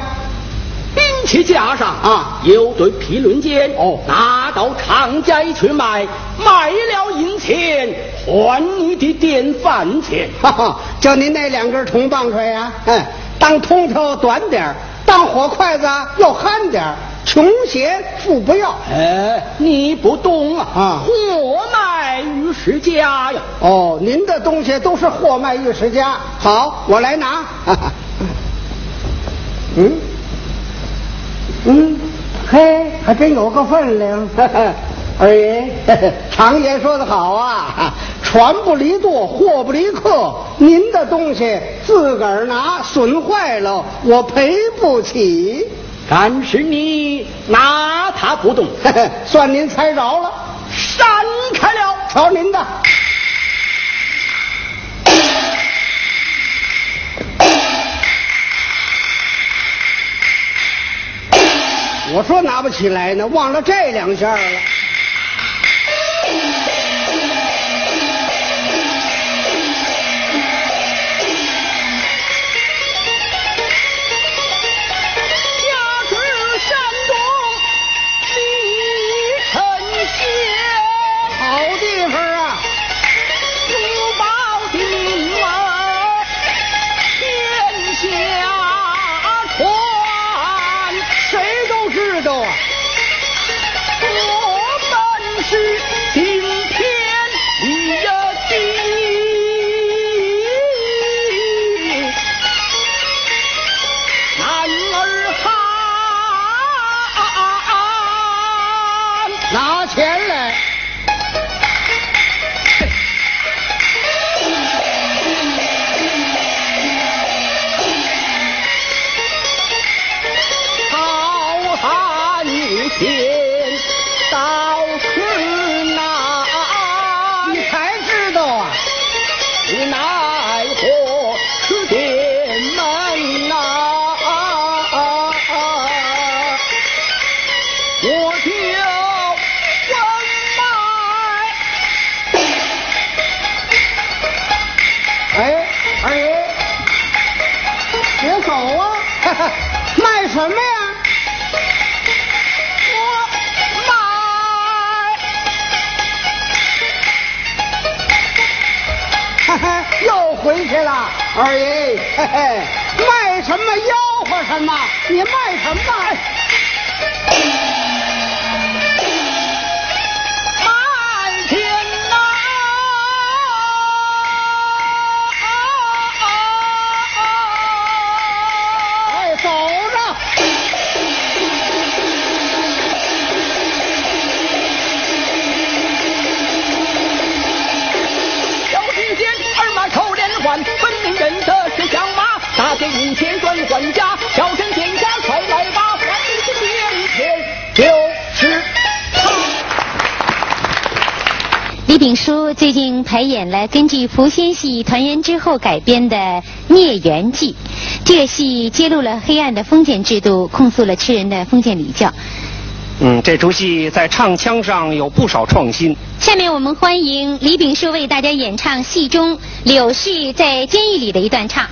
兵器架上啊有对皮轮剑，哦拿到长街去卖，卖了银钱还你的电饭钱。哈哈，就您那两根铜棒槌啊，哎，当铜头短点儿当火筷子啊要憨点儿穷闲富不要。哎，你不懂啊！啊货卖于世家呀。哦，您的东西都是货卖玉石家。好，我来拿。嗯，嗯，嘿，还真有个分量。二爷，常言说得好啊，船不离舵，货不离客。您的东西自个儿拿，损坏了我赔不起。但是你拿他不动，算您猜着了，闪开了。瞧您的。我说拿不起来呢，忘了这两下了。书最近排演了根据苻仙戏团圆之后改编的《孽缘记》，这个戏揭露了黑暗的封建制度，控诉了吃人的封建礼教。嗯，这出戏在唱腔上有不少创新。下面我们欢迎李炳淑为大家演唱戏中柳絮在监狱里的一段唱。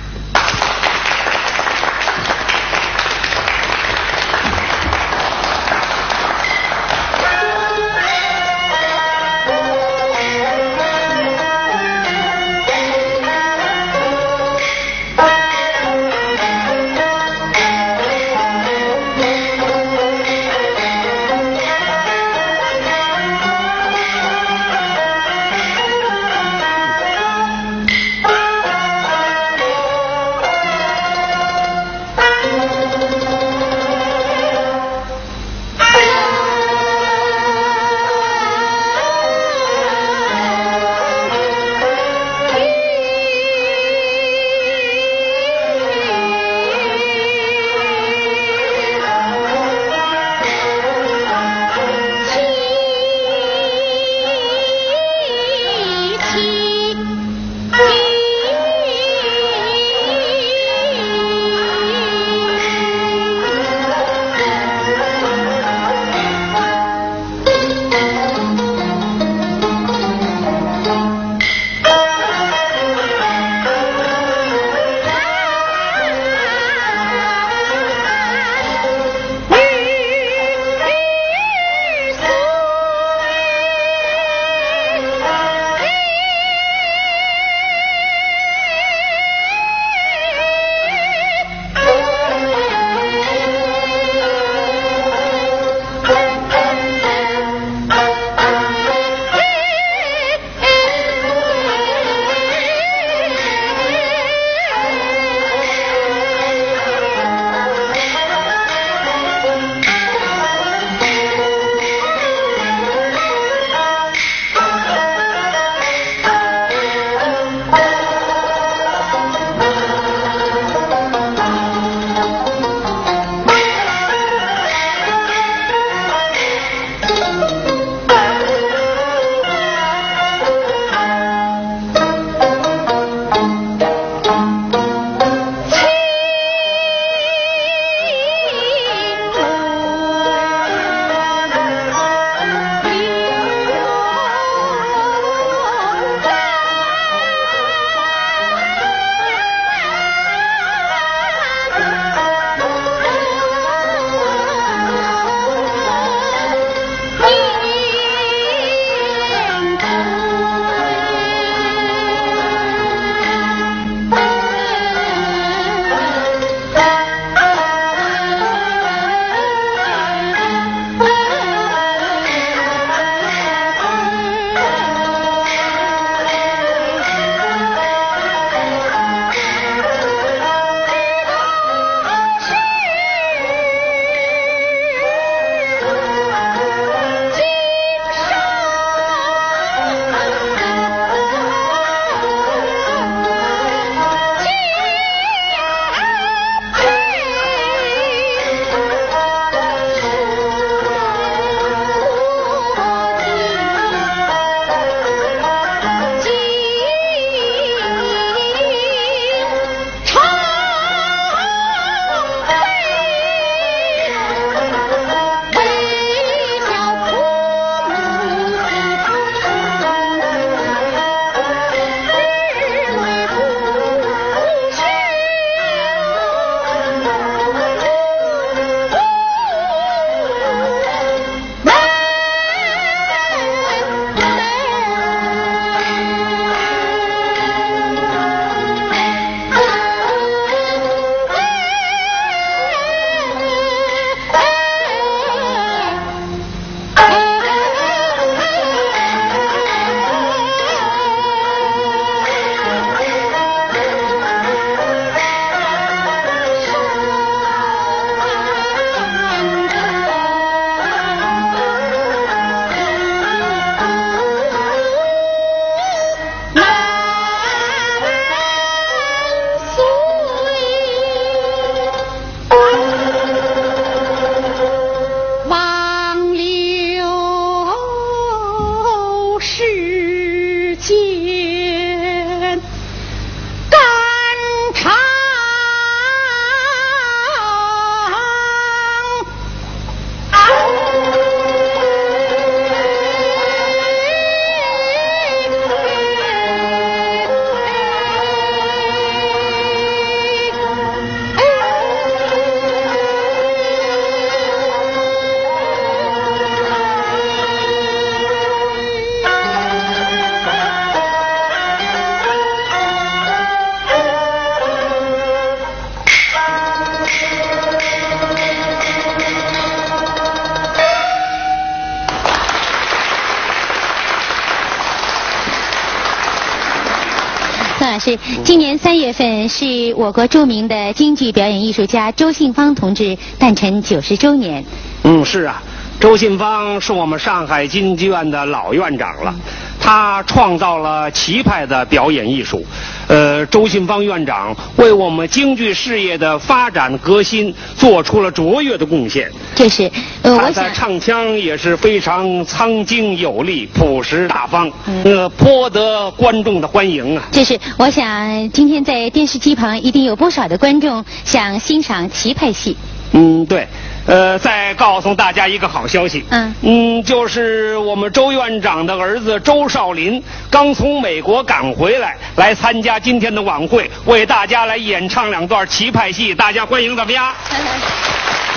今年三月份是我国著名的京剧表演艺术家周信芳同志诞辰九十周年。嗯，是啊，周信芳是我们上海京剧院的老院长了，他创造了奇派的表演艺术。呃，周信芳院长为我们京剧事业的发展革新做出了卓越的贡献。这是，呃，他的唱腔也是非常苍劲有力、朴实大方，呃，颇得观众的欢迎啊。就是，我想今天在电视机旁一定有不少的观众想欣赏棋派戏。嗯，对。呃，再告诉大家一个好消息。嗯嗯，就是我们周院长的儿子周少林刚从美国赶回来，来参加今天的晚会，为大家来演唱两段棋派戏，大家欢迎怎么样？哎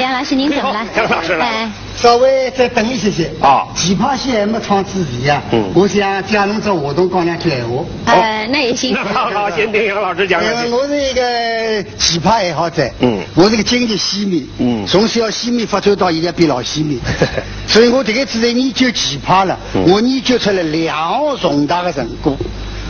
杨老师，您怎么了？杨老师来。哎，稍微再等一些些。啊。奇葩戏还没唱之前啊，嗯。我想假弄这活动讲两句闲话。呃，那也行。那 好好，先听杨老师讲。因为我是一个奇葩爱好者，嗯。我是个经济戏迷，嗯。从小戏迷发展到现在变老戏迷，所以我这个次在研究奇葩了，嗯。我研究出了两项重大的成果。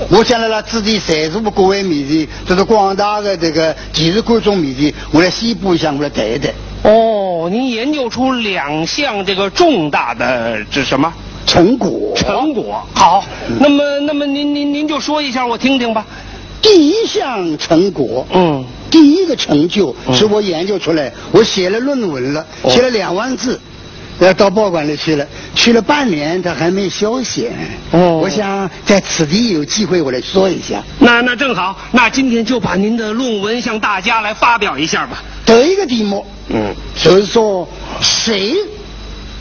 我想在了自己在座的各位面前，就是广大的这个电视观众面前，我来宣布一下，我来谈一谈哦，您研究出两项这个重大的这什么成果。成果？好，那么那么您您您就说一下我听听吧。第一项成果，嗯，第一个成就是我研究出来，我写了论文了，哦写了两万字，呃，到报馆里去了，去了半年，他还没消息。哦我想在此地有机会我来说一下。那那正好，那今天就把您的论文向大家来发表一下吧。得一个题目嗯，就是说谁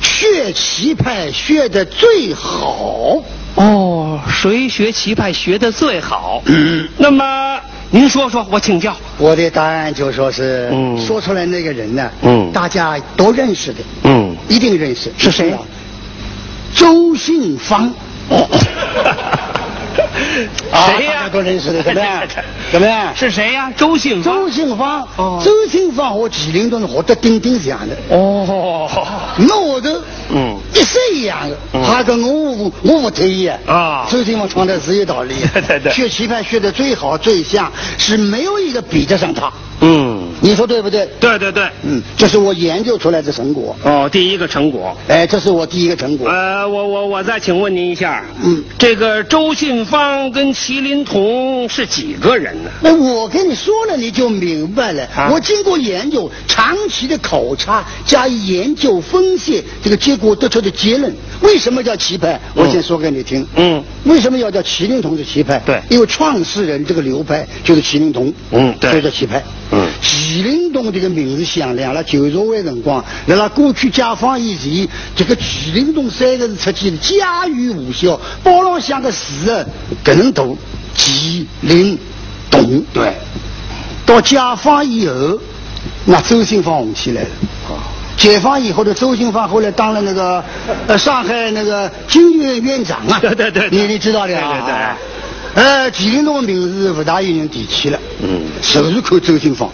学棋派学的最好？哦，谁学棋派学的最好？嗯，那么您说说，我请教。我的答案就说是，嗯说出来那个人呢，嗯大家都认识的，嗯，一定认识。是谁？周信芳。啊 谁呀都认识的，怎么样？怎么样？是谁呀？周信芳。周信芳，哦周信芳和麒麟都是活得顶顶像的，哦，那我都嗯一式一样的，嗯还跟我我不太一样啊周信芳唱的是有道理，对对对学棋派学的最好最像，是没有一个比得上他，嗯，你说对不对？对对对。嗯，这是我研究出来的成果，哦，第一个成果。哎，这是我第一个成果。呃，我我我再请问您一下，嗯，这个周信芳跟麒麟童是几个人呢？那我跟你说了，你就明白了。啊我经过研究、长期的考察加以研究分析，这个结果得出的结论。为什么叫棋派？我先说给你听。嗯，为什么要叫麒麟童的棋派？对因为创始人这个流派就是麒麟童。嗯对这叫棋派。嗯麒麟洞这个名字响亮了，旧社会辰光，在那过去解放以前，这个麒麟洞三个字出现家喻户晓，包朗向个字啊，搿能读，麒麟洞。对。到解放以后，那周信芳红起来了。解放以后的周信芳后来当了那个呃上海那个京剧院院长啊。对对对对你你知道的啊。对对对啊呃，麒麟童的名字不大有人提起了。嗯就是看周星芳。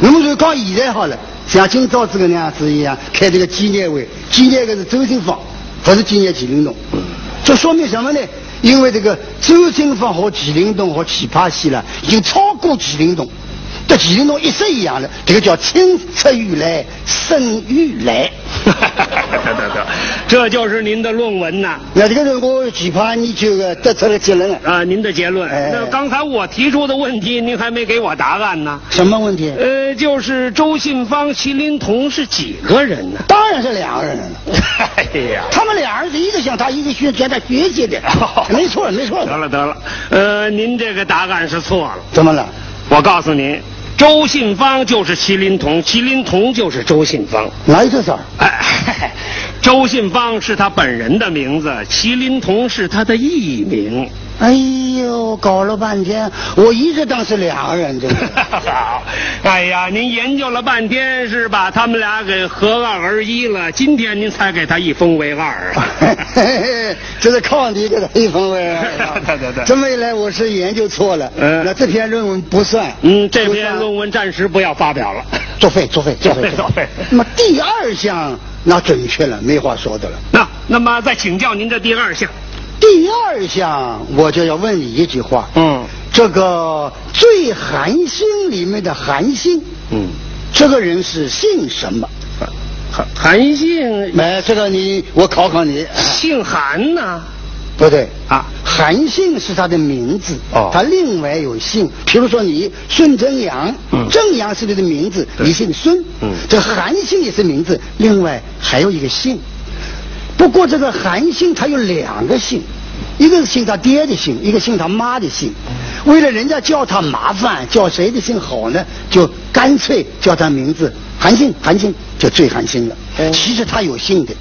那么就讲现在好了，像今朝这个那样子一样，开这个纪念会，纪念的是周星芳，不是纪念麒麟童。这说明什么呢？因为这个周星芳和麒麟童和奇葩戏了，已经超过麒麟童，跟麒麟童一式一样的。这个叫青出于蓝胜于蓝。得得得，这就是您的论文呐。那这个是我奇葩研究的得出了结论了。啊，您的结论。哎那刚才我提出的问题，您还没给我答案呢。什么问题？呃，就是周信芳、麒麟童是几个人呢？当然是两个人了。哎呀，他们俩人是一个向他，一个学向他学习的。没错，没错。得了得了，呃，您这个答案是错了。怎么了？我告诉您，周信芳就是麒麟童，麒麟童就是周信芳。哪有这事儿？哎，嘿嘿周信芳是他本人的名字，麒麟童是他的艺名。哎呦，搞了半天，我一直当是两个人，这个。好，哎呀，您研究了半天，是把他们俩给合二为一了。今天您才给他一分为二啊！这是靠你给他一分为二。对对对这么一来，我是研究错了。嗯那这篇论文不算。嗯，这篇论文暂时不要发表了。作废，作废，作废，作废那么第二项那准确了，没话说的了。那那么再请教您的第二项，第二项我就要问你一句话，嗯，这个最寒星里面的寒星，嗯，这个人是姓什么？韩韩信，没这个你我考考你，姓韩呢？不对啊，韩信是他的名字，哦他另外有姓，比如说你孙正阳，嗯正阳是你的名字，你姓孙，嗯这韩信也是名字，另外还有一个姓。不过这个韩信他有两个姓，一个是姓他爹的姓，一个姓他妈的姓。为了人家叫他麻烦，叫谁的姓好呢？就干脆叫他名字韩信，韩信就最韩信了。其实他有姓的。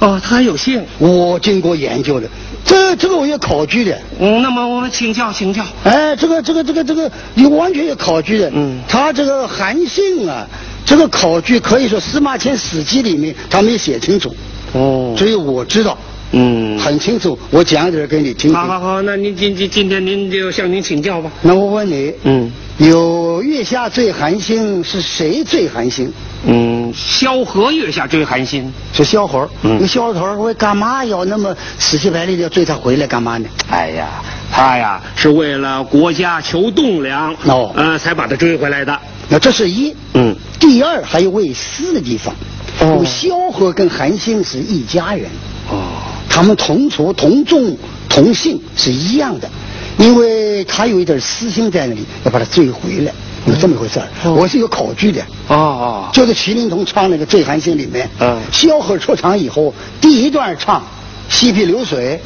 哦，他有姓。我经过研究的，这这个我有考据的。嗯，那么我们请教请教。哎，这个这个这个这个，你完全有考据的。嗯，他这个韩信啊，这个考据可以说司马迁《史记》里面他没写清楚，哦，所以我知道嗯，很清楚。我讲点儿给你听听。好好好，那您今今今天您就向您请教吧。那我问你，嗯有月下最寒星是谁最寒星？嗯，萧何月下追韩星。是萧何。嗯那萧何为干嘛要那么死乞白赖的要追他回来干嘛呢？哎呀，他呀是为了国家求栋梁，哦呃，才把他追回来的。那这是一。嗯，第二还有为私的地方，哦萧何跟韩信是一家人，哦，他们同族同种同姓是一样的，因为他有一点私心在那里，要把他追回来，有这么回事儿。我是有考据的。哦哦，就是麒麟童唱那个《醉寒星》里面，嗯萧何出场以后，第一段唱嬉皮流水，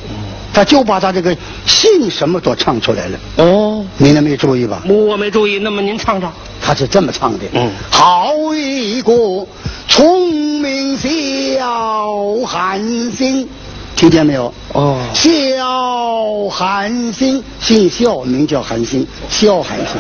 他就把他这个姓什么都唱出来了。哦，您那没注意吧？我没注意，那么您唱唱。他是这么唱的：嗯好一个聪明小韩星，听见没有？哦萧寒星姓萧，名叫寒星，萧寒星。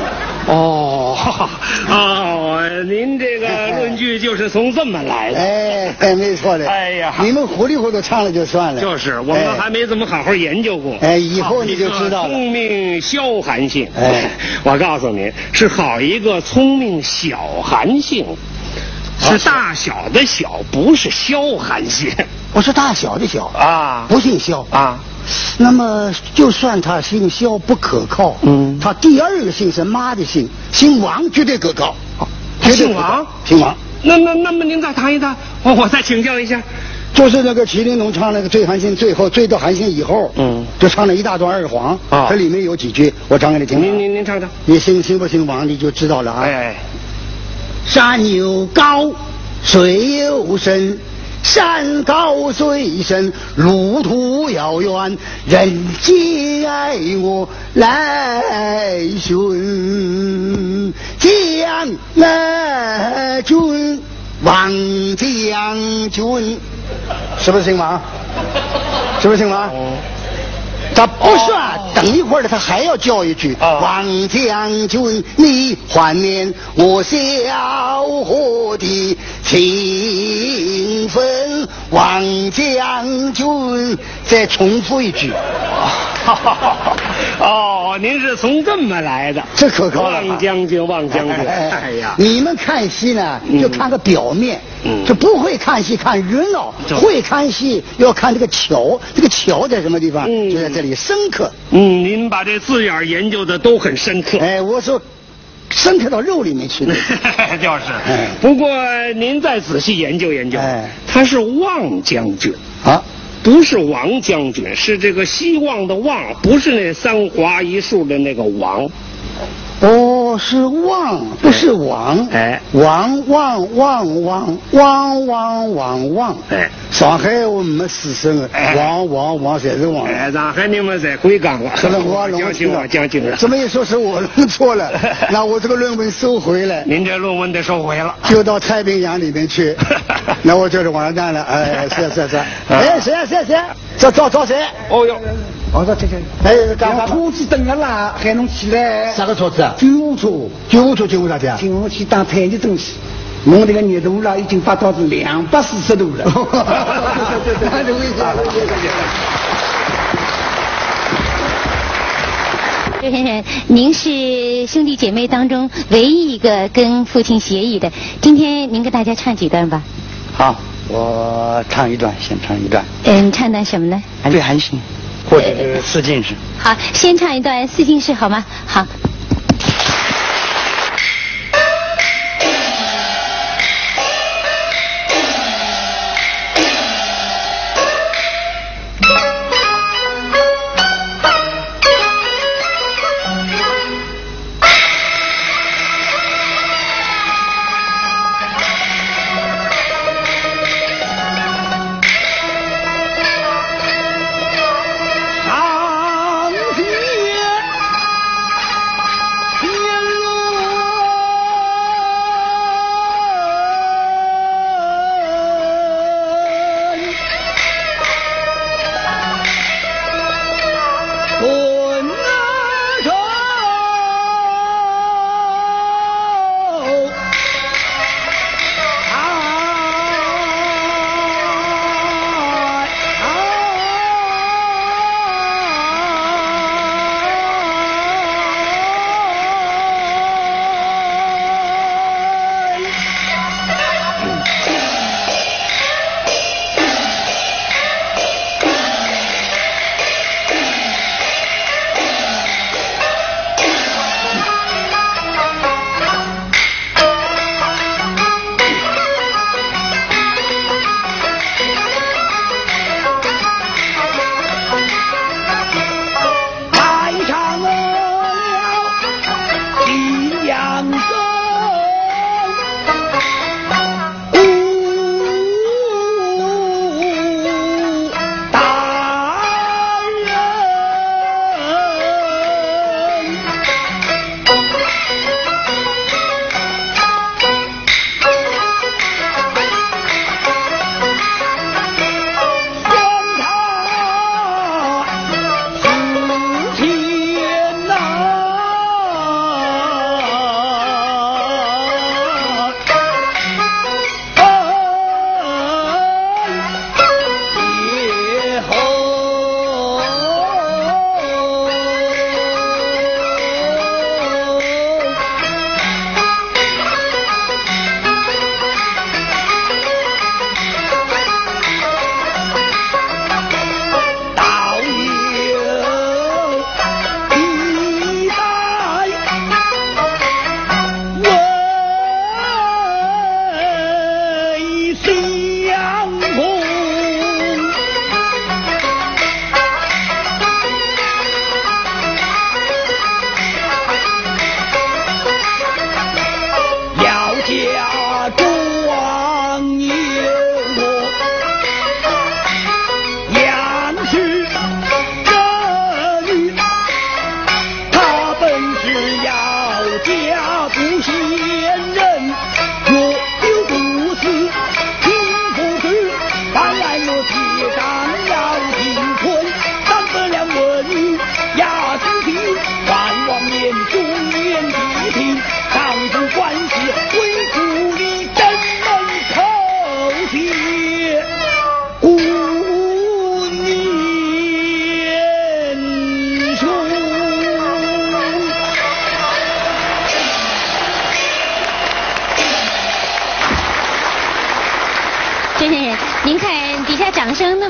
哦，哦，您这个论据就是从这么来的。哎，哎，没错的。哎呀你们糊里糊涂唱了就算了。就是，我们哎还没怎么好好研究过。哎以后你就知道了聪明小韩信。哎，我告诉您，是好一个聪明小韩信，是大小的小，不是萧韩信我是大小的小，啊不姓萧。啊。那么，就算他姓萧不可靠，嗯他第二个姓是妈的姓，姓王绝对可靠。他绝对姓王姓王，那那那么您再谈一谈，我我再请教一下。就是那个麒麟童唱那个醉韩信，最后醉到韩信以后，嗯就唱了一大段二黄，啊这里面有几句，我唱给你听啊。您您您唱唱。你姓姓不姓王，你就知道了啊。哎哎，山有高，水有深，山高水深，路途遥远，人皆爱我来寻。将来君，王将军，是不是姓王？是不是姓王？他不算，等一会儿呢，他还要叫一句：“哦王将军，你怀念我小伙的情分。”王将军，再重复一句，哦，您是从这么来的。这可靠了。望将军，王将军。哎呀，你们看戏呢，就看个表面，嗯就不会看戏看热闹，会看戏要看这个桥，这个桥在什么地方？嗯就在这里深刻。嗯，您把这字眼研究的都很深刻。哎，我说深刻到肉里面去了。就是哎。不过您再仔细研究研究，哎他是望将军。啊，不是王将军，是这个希望的望，不是那三华一树的那个王。哦，是望，不是王。哎王望望望望望望望。哎，上海我没死生啊哎，望望望全是王。哎，上海你们在会讲了，可能我弄将军啊，将军啊。这么一说是我弄错了，那我这个论文收回来，您这论文得收回了。就到太平洋里面去，那我就是完蛋了。哎，是是是，哎，谁啊谁啊谁啊？找找找谁？哦哟，我说这这，哎，干嘛？车子等了啦，喊侬起来？啥个车子啊？救护车，救护车救护啥子啊？请我去当残疾东西。我那个热度啦，已经发到是两百四十度了。对对对，那就危险。周先生，您是兄弟姐妹当中唯一一个跟父亲协议的，今天您给大家唱几段吧。好，我唱一段，先唱一段。嗯，唱段什么呢？对韩信，或者是四进士。好，先唱一段四进士好吗？好。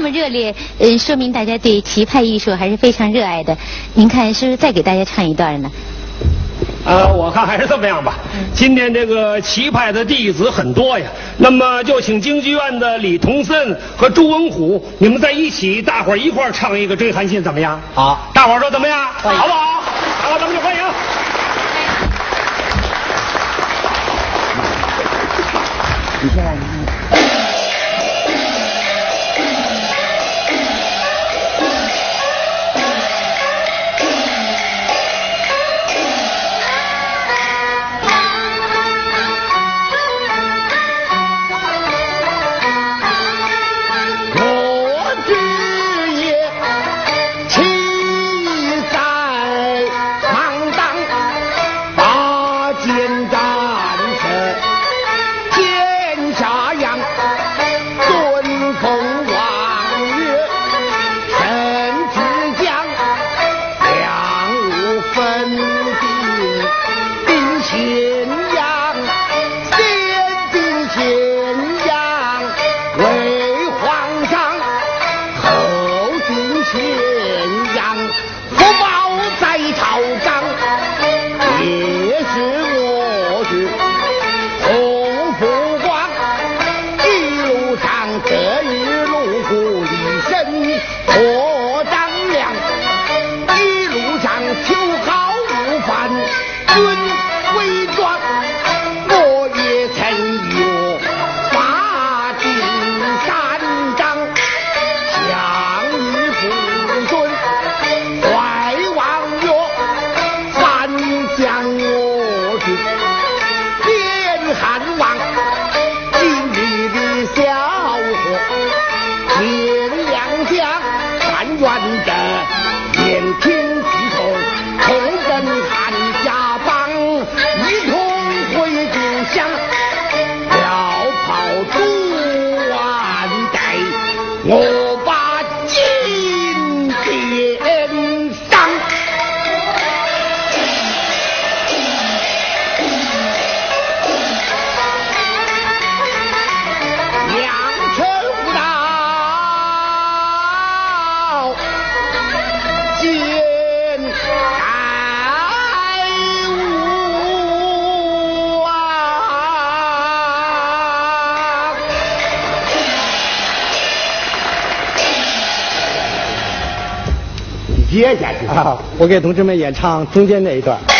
么热烈，嗯，说明大家对棋派艺术还是非常热爱的。您看是不是再给大家唱一段呢？呃，我看还是这么样吧。今天这个棋派的弟子很多呀，那么就请京剧院的李同森和朱文虎，你们在一起，大伙儿一块儿唱一个《追韩信》，怎么样？好，大伙儿说怎么样？好不好？好，咱们就欢迎。你现我给同志们演唱中间那一段。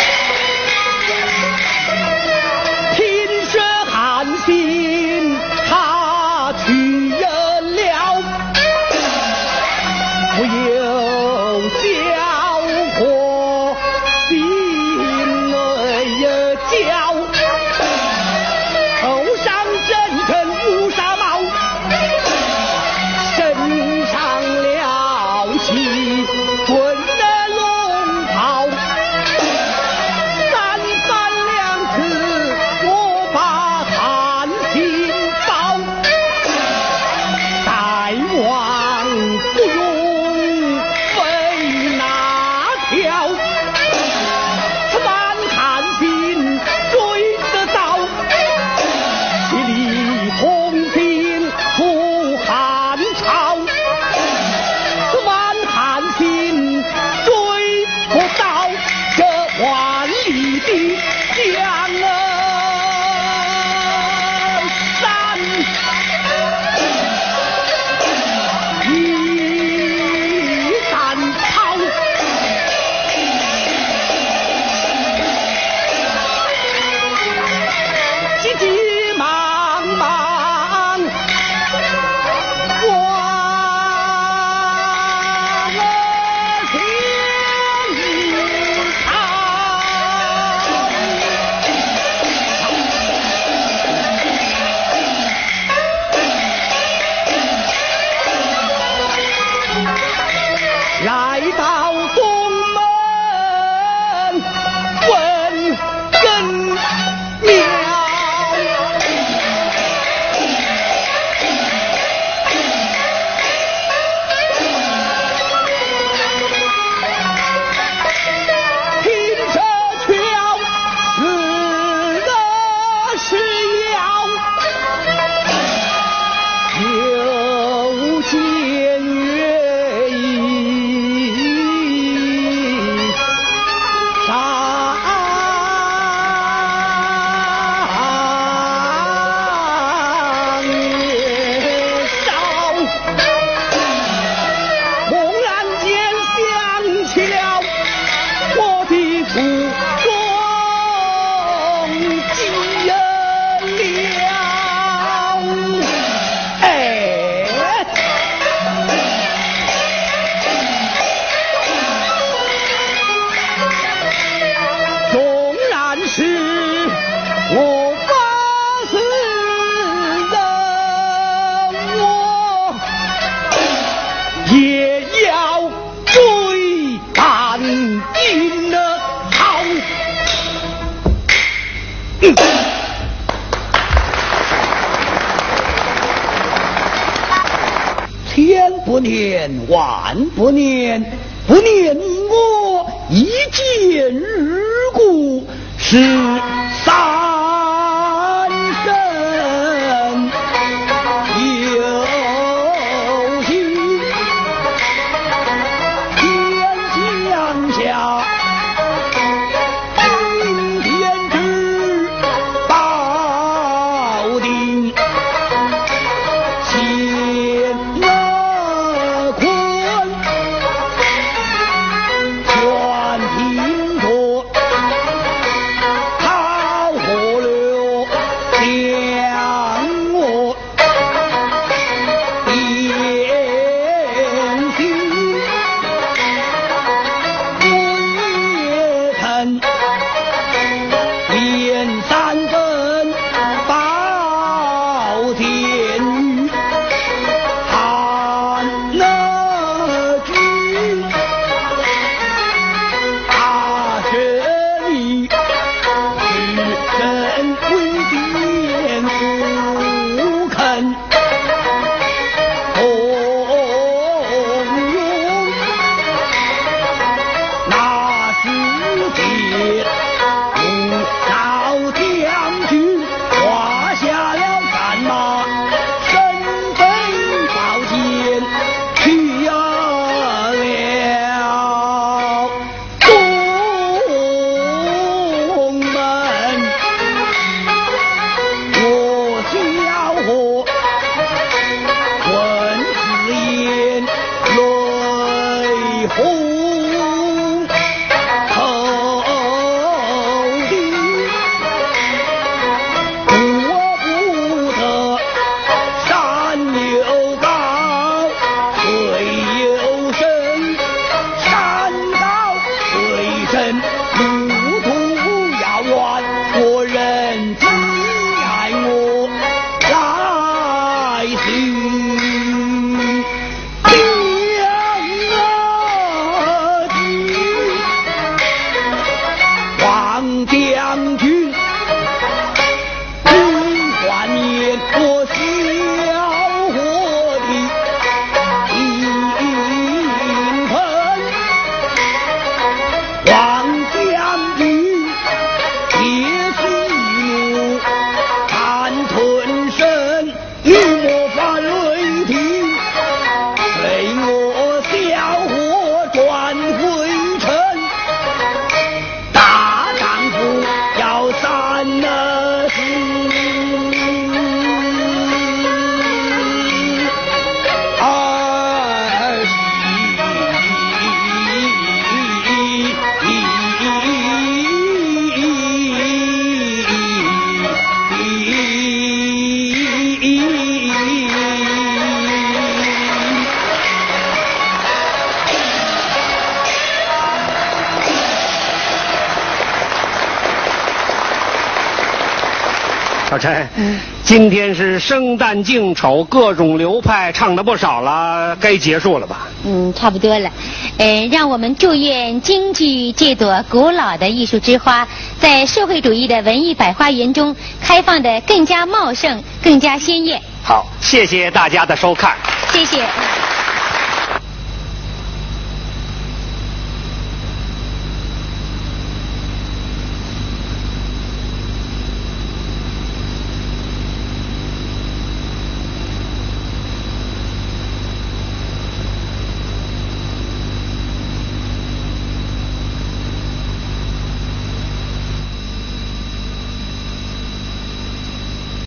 今天是生旦净丑，各种流派唱的不少了，该结束了吧？嗯，差不多了。呃，让我们祝愿京剧这朵古老的艺术之花，在社会主义的文艺百花园中开放的更加茂盛，更加鲜艳。好，谢谢大家的收看。谢谢。